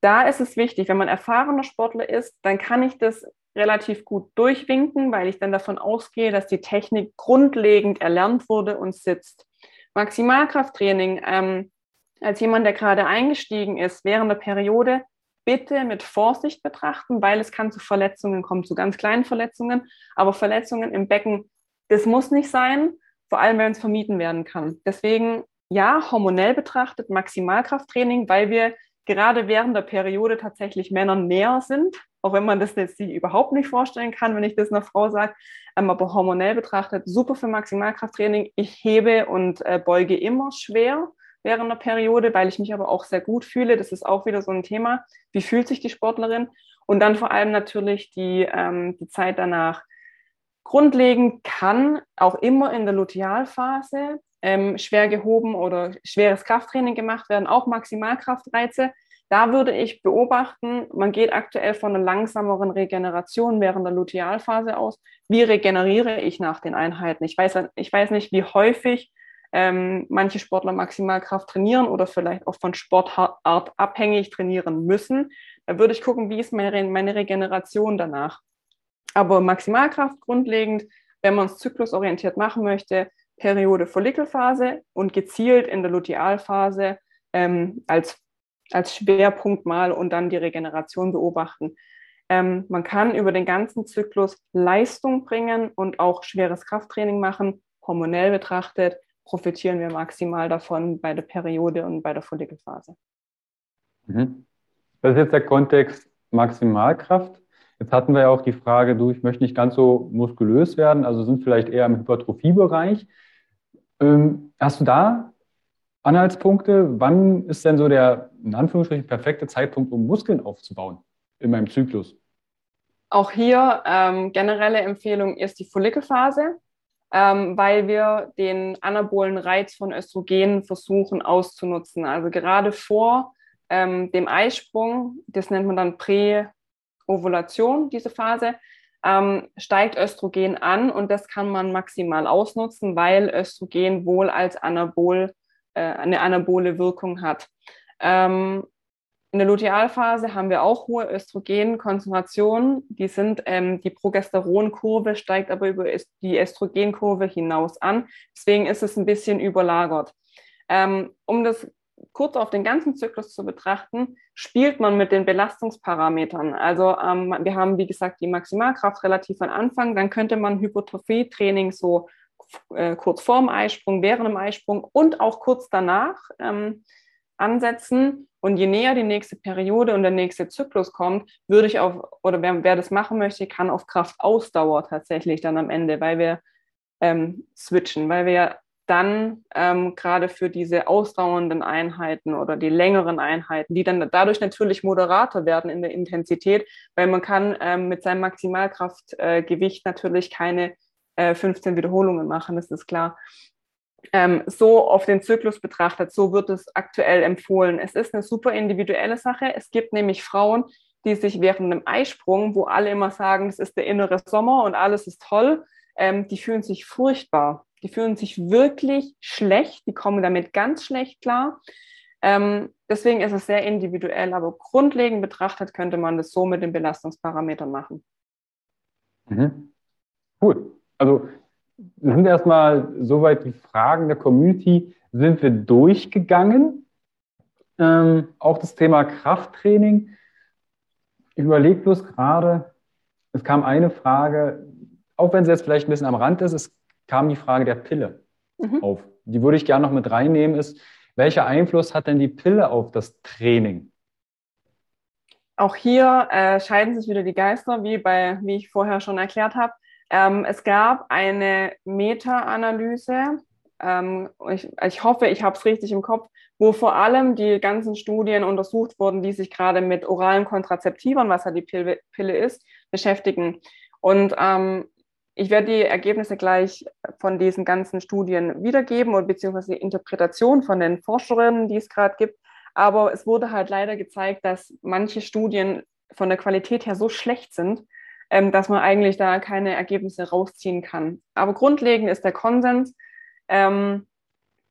Da ist es wichtig, wenn man erfahrener Sportler ist, dann kann ich das relativ gut durchwinken, weil ich dann davon ausgehe, dass die Technik grundlegend erlernt wurde und sitzt. Maximalkrafttraining ähm, als jemand, der gerade eingestiegen ist, während der Periode bitte mit Vorsicht betrachten, weil es kann zu Verletzungen kommen, zu ganz kleinen Verletzungen. Aber Verletzungen im Becken, das muss nicht sein, vor allem wenn es vermieden werden kann. Deswegen ja, hormonell betrachtet Maximalkrafttraining, weil wir gerade während der Periode tatsächlich Männern näher sind, auch wenn man das jetzt sich überhaupt nicht vorstellen kann, wenn ich das einer Frau sage, ähm, aber hormonell betrachtet super für Maximalkrafttraining. Ich hebe und äh, beuge immer schwer während der Periode, weil ich mich aber auch sehr gut fühle. Das ist auch wieder so ein Thema. Wie fühlt sich die Sportlerin? Und dann vor allem natürlich die, ähm, die Zeit danach. Grundlegend kann auch immer in der Lutealphase ähm, schwer gehoben oder schweres Krafttraining gemacht werden, auch Maximalkraftreize. Da würde ich beobachten, man geht aktuell von einer langsameren Regeneration während der Lutealphase aus. Wie regeneriere ich nach den Einheiten? Ich weiß, ich weiß nicht, wie häufig ähm, manche Sportler Maximalkraft trainieren oder vielleicht auch von Sportart abhängig trainieren müssen. Da würde ich gucken, wie ist meine, meine Regeneration danach. Aber Maximalkraft grundlegend, wenn man es zyklusorientiert machen möchte, Periode Follikelphase und gezielt in der Lutealphase ähm, als, als Schwerpunkt mal und dann die Regeneration beobachten. Ähm, man kann über den ganzen Zyklus Leistung bringen und auch schweres Krafttraining machen, hormonell betrachtet profitieren wir maximal davon bei der Periode und bei der Follikelphase. Mhm. Das ist jetzt der Kontext Maximalkraft. Jetzt hatten wir ja auch die Frage, du, ich möchte nicht ganz so muskulös werden, also sind vielleicht eher im Hypertrophiebereich. Ähm, hast du da Anhaltspunkte? Wann ist denn so der, in Anführungsstrichen, perfekte Zeitpunkt, um Muskeln aufzubauen in meinem Zyklus? Auch hier ähm, generelle Empfehlung ist die Follikelphase ähm, weil wir den anabolen Reiz von Östrogen versuchen auszunutzen. Also gerade vor ähm, dem Eisprung, das nennt man dann Präovulation, diese Phase, ähm, steigt Östrogen an und das kann man maximal ausnutzen, weil Östrogen wohl als Anabol, äh, eine anabole Wirkung hat. Ähm, in der Lutealphase haben wir auch hohe Östrogenkonzentrationen. Die sind, ähm, die Progesteronkurve steigt aber über die Östrogenkurve hinaus an. Deswegen ist es ein bisschen überlagert. Ähm, um das kurz auf den ganzen Zyklus zu betrachten, spielt man mit den Belastungsparametern. Also ähm, wir haben, wie gesagt, die Maximalkraft relativ am Anfang. Dann könnte man Hypertrophie-Training so äh, kurz vorm Eisprung, während dem Eisprung und auch kurz danach ähm, ansetzen und je näher die nächste Periode und der nächste Zyklus kommt, würde ich auf, oder wer, wer das machen möchte, kann auf Kraftausdauer tatsächlich dann am Ende, weil wir ähm, switchen, weil wir dann ähm, gerade für diese ausdauernden Einheiten oder die längeren Einheiten, die dann dadurch natürlich moderater werden in der Intensität, weil man kann ähm, mit seinem Maximalkraftgewicht äh, natürlich keine äh, 15 Wiederholungen machen, das ist klar. Ähm, so auf den Zyklus betrachtet, so wird es aktuell empfohlen. Es ist eine super individuelle Sache. Es gibt nämlich Frauen, die sich während einem Eisprung, wo alle immer sagen, es ist der innere Sommer und alles ist toll, ähm, die fühlen sich furchtbar die fühlen sich wirklich schlecht, die kommen damit ganz schlecht klar. Ähm, deswegen ist es sehr individuell, aber grundlegend betrachtet könnte man das so mit den Belastungsparametern machen. Mhm. Cool. Also sind erstmal soweit die Fragen der Community sind wir durchgegangen. Ähm, auch das Thema Krafttraining. Ich überlege bloß gerade, es kam eine Frage, auch wenn sie jetzt vielleicht ein bisschen am Rand ist, es kam die Frage der Pille mhm. auf. Die würde ich gerne noch mit reinnehmen, ist, welcher Einfluss hat denn die Pille auf das Training? Auch hier äh, scheiden sich wieder die Geister, wie, bei, wie ich vorher schon erklärt habe. Ähm, es gab eine Meta-Analyse, ähm, ich, ich hoffe, ich habe es richtig im Kopf, wo vor allem die ganzen Studien untersucht wurden, die sich gerade mit oralen Kontrazeptivern, was ja die Pille, Pille ist, beschäftigen. Und ähm, ich werde die Ergebnisse gleich von diesen ganzen Studien wiedergeben und beziehungsweise die Interpretation von den Forscherinnen, die es gerade gibt. Aber es wurde halt leider gezeigt, dass manche Studien von der Qualität her so schlecht sind, ähm, dass man eigentlich da keine Ergebnisse rausziehen kann. Aber grundlegend ist der Konsens, ähm,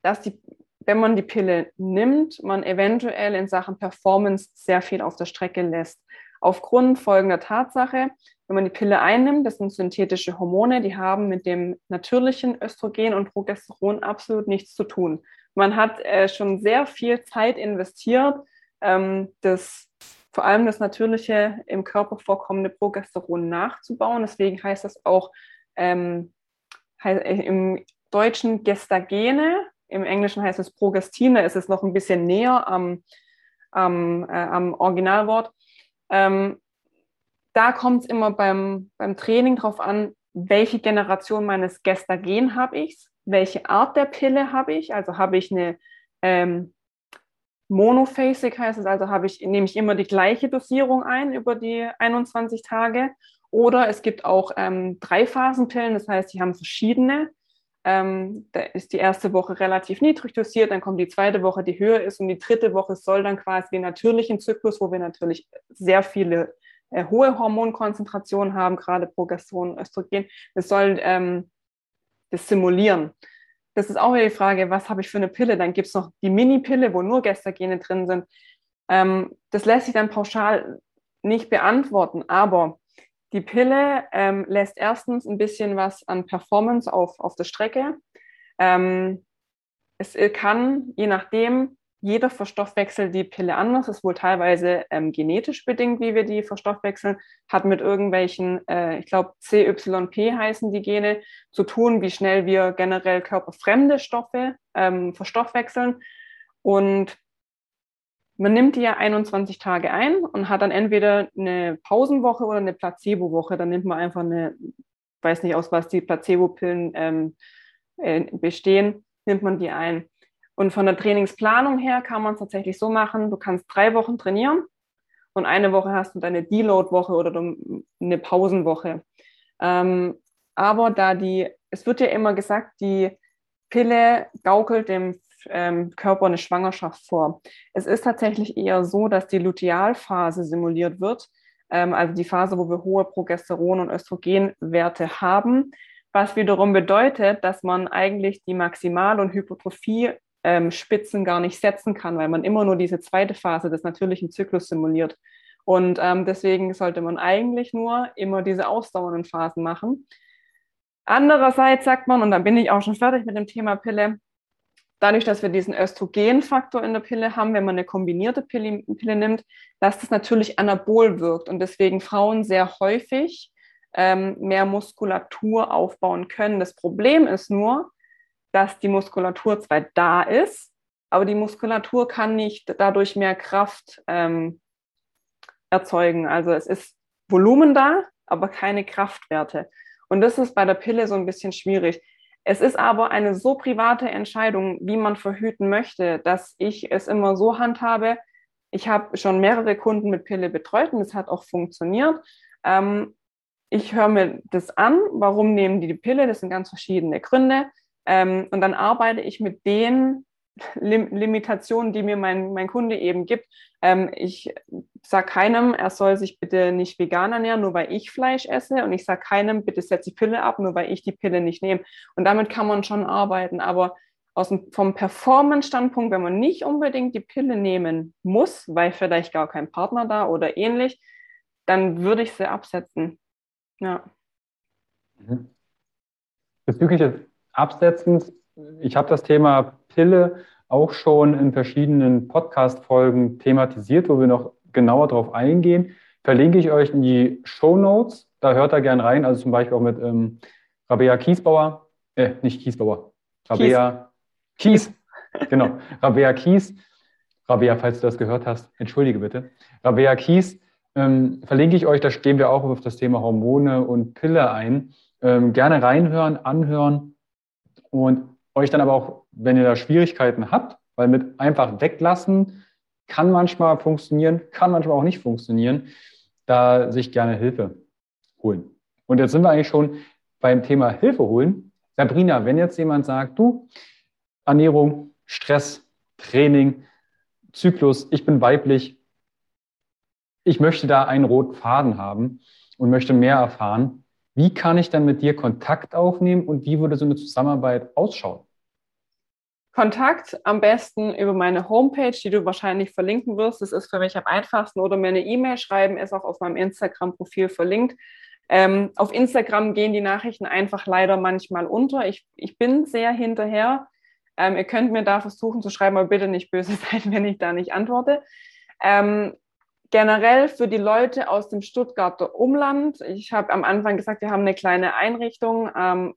dass die, wenn man die Pille nimmt, man eventuell in Sachen Performance sehr viel auf der Strecke lässt. Aufgrund folgender Tatsache, wenn man die Pille einnimmt, das sind synthetische Hormone, die haben mit dem natürlichen Östrogen und Progesteron absolut nichts zu tun. Man hat äh, schon sehr viel Zeit investiert, ähm, das, vor allem das natürliche im Körper vorkommende Progesteron nachzubauen. Deswegen heißt das auch ähm, äh, im Deutschen Gestagene, im Englischen heißt es Progestine, ist es noch ein bisschen näher am, am, äh, am Originalwort. Ähm, da kommt es immer beim, beim Training drauf an, welche Generation meines Gestagen habe ich, welche Art der Pille habe ich, also habe ich eine ähm, Monophasic heißt es, also habe ich, nehme ich immer die gleiche Dosierung ein über die 21 Tage. Oder es gibt auch ähm, Dreiphasenpillen, das heißt, die haben verschiedene. Ähm, da ist die erste Woche relativ niedrig dosiert, dann kommt die zweite Woche, die höher ist und die dritte Woche soll dann quasi den natürlichen Zyklus, wo wir natürlich sehr viele äh, hohe Hormonkonzentrationen haben, gerade Progesteron Östrogen, das soll ähm, das simulieren. Das ist auch wieder die Frage, was habe ich für eine Pille? Dann gibt es noch die Mini-Pille, wo nur Gestagene drin sind. Ähm, das lässt sich dann pauschal nicht beantworten, aber die Pille ähm, lässt erstens ein bisschen was an Performance auf, auf der Strecke. Ähm, es kann, je nachdem, jeder verstoffwechselt die Pille anders, ist wohl teilweise ähm, genetisch bedingt, wie wir die verstoffwechseln, hat mit irgendwelchen, äh, ich glaube, CYP heißen die Gene, zu tun, wie schnell wir generell körperfremde Stoffe ähm, verstoffwechseln. Und man nimmt die ja 21 Tage ein und hat dann entweder eine Pausenwoche oder eine Placebo-Woche. Dann nimmt man einfach eine, weiß nicht aus was die Placebo-Pillen ähm, äh, bestehen, nimmt man die ein. Und von der Trainingsplanung her kann man es tatsächlich so machen, du kannst drei Wochen trainieren und eine Woche hast du deine Deload-Woche oder eine Pausenwoche. Ähm, aber da die, es wird ja immer gesagt, die Pille gaukelt dem ähm, Körper eine Schwangerschaft vor. Es ist tatsächlich eher so, dass die Lutealphase simuliert wird, ähm, also die Phase, wo wir hohe Progesteron- und Östrogenwerte haben, was wiederum bedeutet, dass man eigentlich die Maximal- und Hypertrophie ähm, Spitzen gar nicht setzen kann, weil man immer nur diese zweite Phase des natürlichen Zyklus simuliert. Und ähm, deswegen sollte man eigentlich nur immer diese ausdauernden Phasen machen. Andererseits sagt man, und dann bin ich auch schon fertig mit dem Thema Pille, dadurch, dass wir diesen Östrogenfaktor in der Pille haben, wenn man eine kombinierte Pille, Pille nimmt, dass das natürlich anabol wirkt und deswegen Frauen sehr häufig ähm, mehr Muskulatur aufbauen können. Das Problem ist nur, dass die Muskulatur zwar da ist, aber die Muskulatur kann nicht dadurch mehr Kraft ähm, erzeugen. Also es ist Volumen da, aber keine Kraftwerte. Und das ist bei der Pille so ein bisschen schwierig. Es ist aber eine so private Entscheidung, wie man verhüten möchte, dass ich es immer so handhabe. Ich habe schon mehrere Kunden mit Pille betreut und es hat auch funktioniert. Ähm, ich höre mir das an, warum nehmen die die Pille, das sind ganz verschiedene Gründe. Ähm, und dann arbeite ich mit den Lim Limitationen, die mir mein, mein Kunde eben gibt. Ähm, ich sage keinem, er soll sich bitte nicht vegan ernähren, nur weil ich Fleisch esse. Und ich sage keinem, bitte setz die Pille ab, nur weil ich die Pille nicht nehme. Und damit kann man schon arbeiten. Aber aus dem, vom Performance-Standpunkt, wenn man nicht unbedingt die Pille nehmen muss, weil vielleicht gar kein Partner da oder ähnlich, dann würde ich sie absetzen. Ja. Mhm. Bezüglich des Absetzens, ich habe das Thema Pille auch schon in verschiedenen Podcast-Folgen thematisiert, wo wir noch genauer drauf eingehen. Verlinke ich euch in die Show Notes. Da hört er gern rein. Also zum Beispiel auch mit ähm, Rabea Kiesbauer, äh, nicht Kiesbauer, Rabea Kies. Kies. genau, Rabea Kies. Rabea, falls du das gehört hast, entschuldige bitte. Rabea Kies ähm, verlinke ich euch, da stehen wir auch auf das Thema Hormone und Pille ein. Ähm, gerne reinhören, anhören und euch dann aber auch, wenn ihr da Schwierigkeiten habt, weil mit einfach weglassen kann manchmal funktionieren, kann manchmal auch nicht funktionieren, da sich gerne Hilfe holen. Und jetzt sind wir eigentlich schon beim Thema Hilfe holen. Sabrina, wenn jetzt jemand sagt, du, Ernährung, Stress, Training, Zyklus, ich bin weiblich, ich möchte da einen roten Faden haben und möchte mehr erfahren. Wie kann ich dann mit dir Kontakt aufnehmen und wie würde so eine Zusammenarbeit ausschauen? Kontakt am besten über meine Homepage, die du wahrscheinlich verlinken wirst. Das ist für mich am einfachsten. Oder mir eine E-Mail schreiben, ist auch auf meinem Instagram-Profil verlinkt. Ähm, auf Instagram gehen die Nachrichten einfach leider manchmal unter. Ich, ich bin sehr hinterher. Ähm, ihr könnt mir da versuchen zu schreiben, aber bitte nicht böse sein, wenn ich da nicht antworte. Ähm, generell für die Leute aus dem Stuttgarter Umland. Ich habe am Anfang gesagt, wir haben eine kleine Einrichtung. Ähm,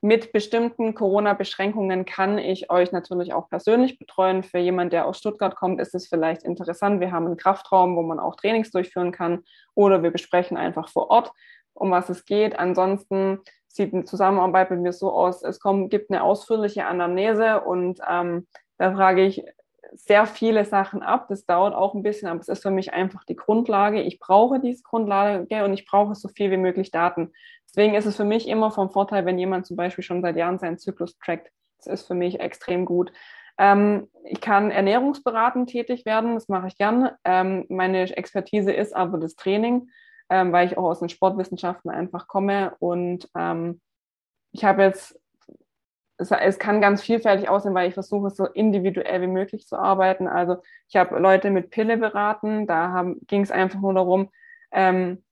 mit bestimmten Corona-Beschränkungen kann ich euch natürlich auch persönlich betreuen. Für jemanden, der aus Stuttgart kommt, ist es vielleicht interessant. Wir haben einen Kraftraum, wo man auch Trainings durchführen kann oder wir besprechen einfach vor Ort, um was es geht. Ansonsten sieht eine Zusammenarbeit mit mir so aus, es kommt, gibt eine ausführliche Anamnese und ähm, da frage ich sehr viele Sachen ab. Das dauert auch ein bisschen, aber es ist für mich einfach die Grundlage. Ich brauche diese Grundlage und ich brauche so viel wie möglich Daten. Deswegen ist es für mich immer vom Vorteil, wenn jemand zum Beispiel schon seit Jahren seinen Zyklus trackt. Das ist für mich extrem gut. Ähm, ich kann ernährungsberatend tätig werden, das mache ich gern. Ähm, meine Expertise ist aber das Training, ähm, weil ich auch aus den Sportwissenschaften einfach komme. Und ähm, ich habe jetzt es, es, kann ganz vielfältig aussehen, weil ich versuche, so individuell wie möglich zu arbeiten. Also ich habe Leute mit Pille beraten, da ging es einfach nur darum, ähm,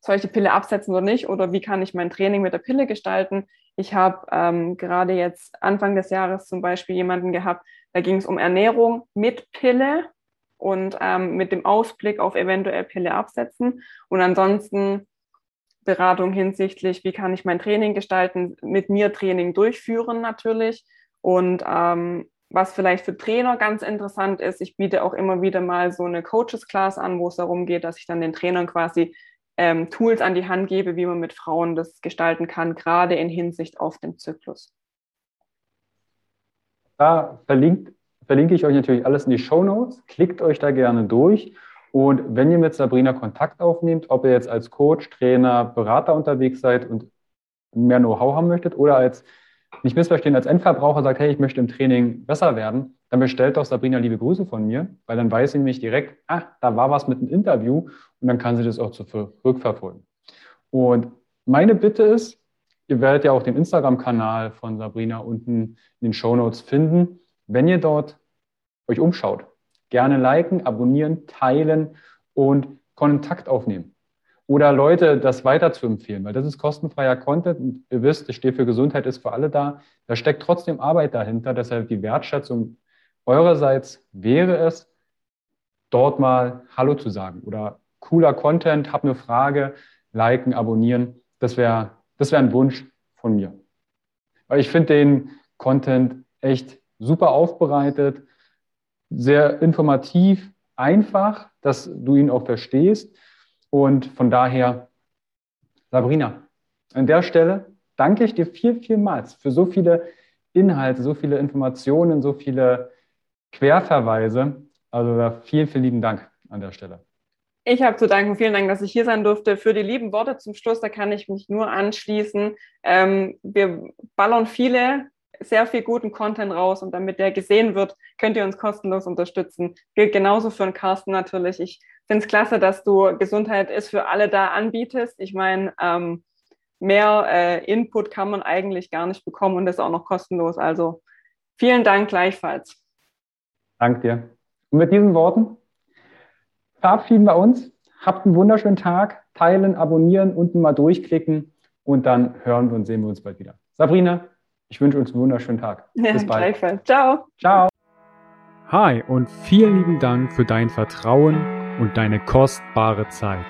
soll ich die Pille absetzen oder nicht oder wie kann ich mein Training mit der Pille gestalten. Ich habe ähm, gerade jetzt Anfang des Jahres zum Beispiel jemanden gehabt, da ging es um Ernährung mit Pille und ähm, mit dem Ausblick auf eventuell Pille absetzen. Und ansonsten Beratung hinsichtlich, wie kann ich mein Training gestalten, mit mir Training durchführen natürlich. Und ähm, was vielleicht für Trainer ganz interessant ist, ich biete auch immer wieder mal so eine Coaches Class an, wo es darum geht, dass ich dann den Trainern quasi ähm, Tools an die Hand gebe, wie man mit Frauen das gestalten kann, gerade in Hinsicht auf den Zyklus. Da verlinkt, verlinke ich euch natürlich alles in die Show Notes. Klickt euch da gerne durch. Und wenn ihr mit Sabrina Kontakt aufnehmt, ob ihr jetzt als Coach, Trainer, Berater unterwegs seid und mehr Know-how haben möchtet oder als, nicht missverstehen, als Endverbraucher sagt, hey, ich möchte im Training besser werden, dann bestellt doch Sabrina liebe Grüße von mir, weil dann weiß sie nämlich direkt, ah, da war was mit einem Interview und dann kann sie das auch zurückverfolgen. Und meine Bitte ist, ihr werdet ja auch den Instagram-Kanal von Sabrina unten in den Show Notes finden, wenn ihr dort euch umschaut Gerne liken, abonnieren, teilen und Kontakt aufnehmen. Oder Leute das weiter zu empfehlen, weil das ist kostenfreier Content und ihr wisst, es steht für Gesundheit, ist für alle da. Da steckt trotzdem Arbeit dahinter. Deshalb die Wertschätzung eurerseits wäre es, dort mal Hallo zu sagen oder cooler Content, hab eine Frage, liken, abonnieren. Das wäre das wäre ein Wunsch von mir. Weil ich finde den Content echt super aufbereitet sehr informativ, einfach, dass du ihn auch verstehst. Und von daher, Sabrina, an der Stelle danke ich dir viel, vielmals für so viele Inhalte, so viele Informationen, so viele Querverweise. Also vielen, vielen lieben Dank an der Stelle. Ich habe zu danken. Vielen Dank, dass ich hier sein durfte. Für die lieben Worte zum Schluss, da kann ich mich nur anschließen. Ähm, wir ballern viele, sehr viel guten Content raus und damit der gesehen wird, könnt ihr uns kostenlos unterstützen. Gilt genauso für den Carsten natürlich. Ich finde es klasse, dass du Gesundheit ist für alle da anbietest. Ich meine, ähm, mehr äh, Input kann man eigentlich gar nicht bekommen und ist auch noch kostenlos. Also vielen Dank gleichfalls. Danke dir. Und mit diesen Worten verabschieden wir uns. Habt einen wunderschönen Tag. Teilen, abonnieren, unten mal durchklicken und dann hören wir und sehen wir uns bald wieder. Sabrina, ich wünsche uns einen wunderschönen Tag. Ja, Bis bald. Gleichfalls. Ciao. Ciao. Hi und vielen lieben Dank für dein Vertrauen und deine kostbare Zeit.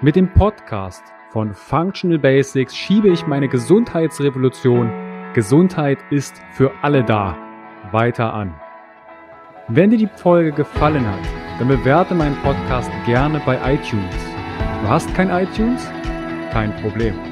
Mit dem Podcast von Functional Basics schiebe ich meine Gesundheitsrevolution Gesundheit ist für alle da weiter an. Wenn dir die Folge gefallen hat, dann bewerte meinen Podcast gerne bei iTunes. Du hast kein iTunes? Kein Problem.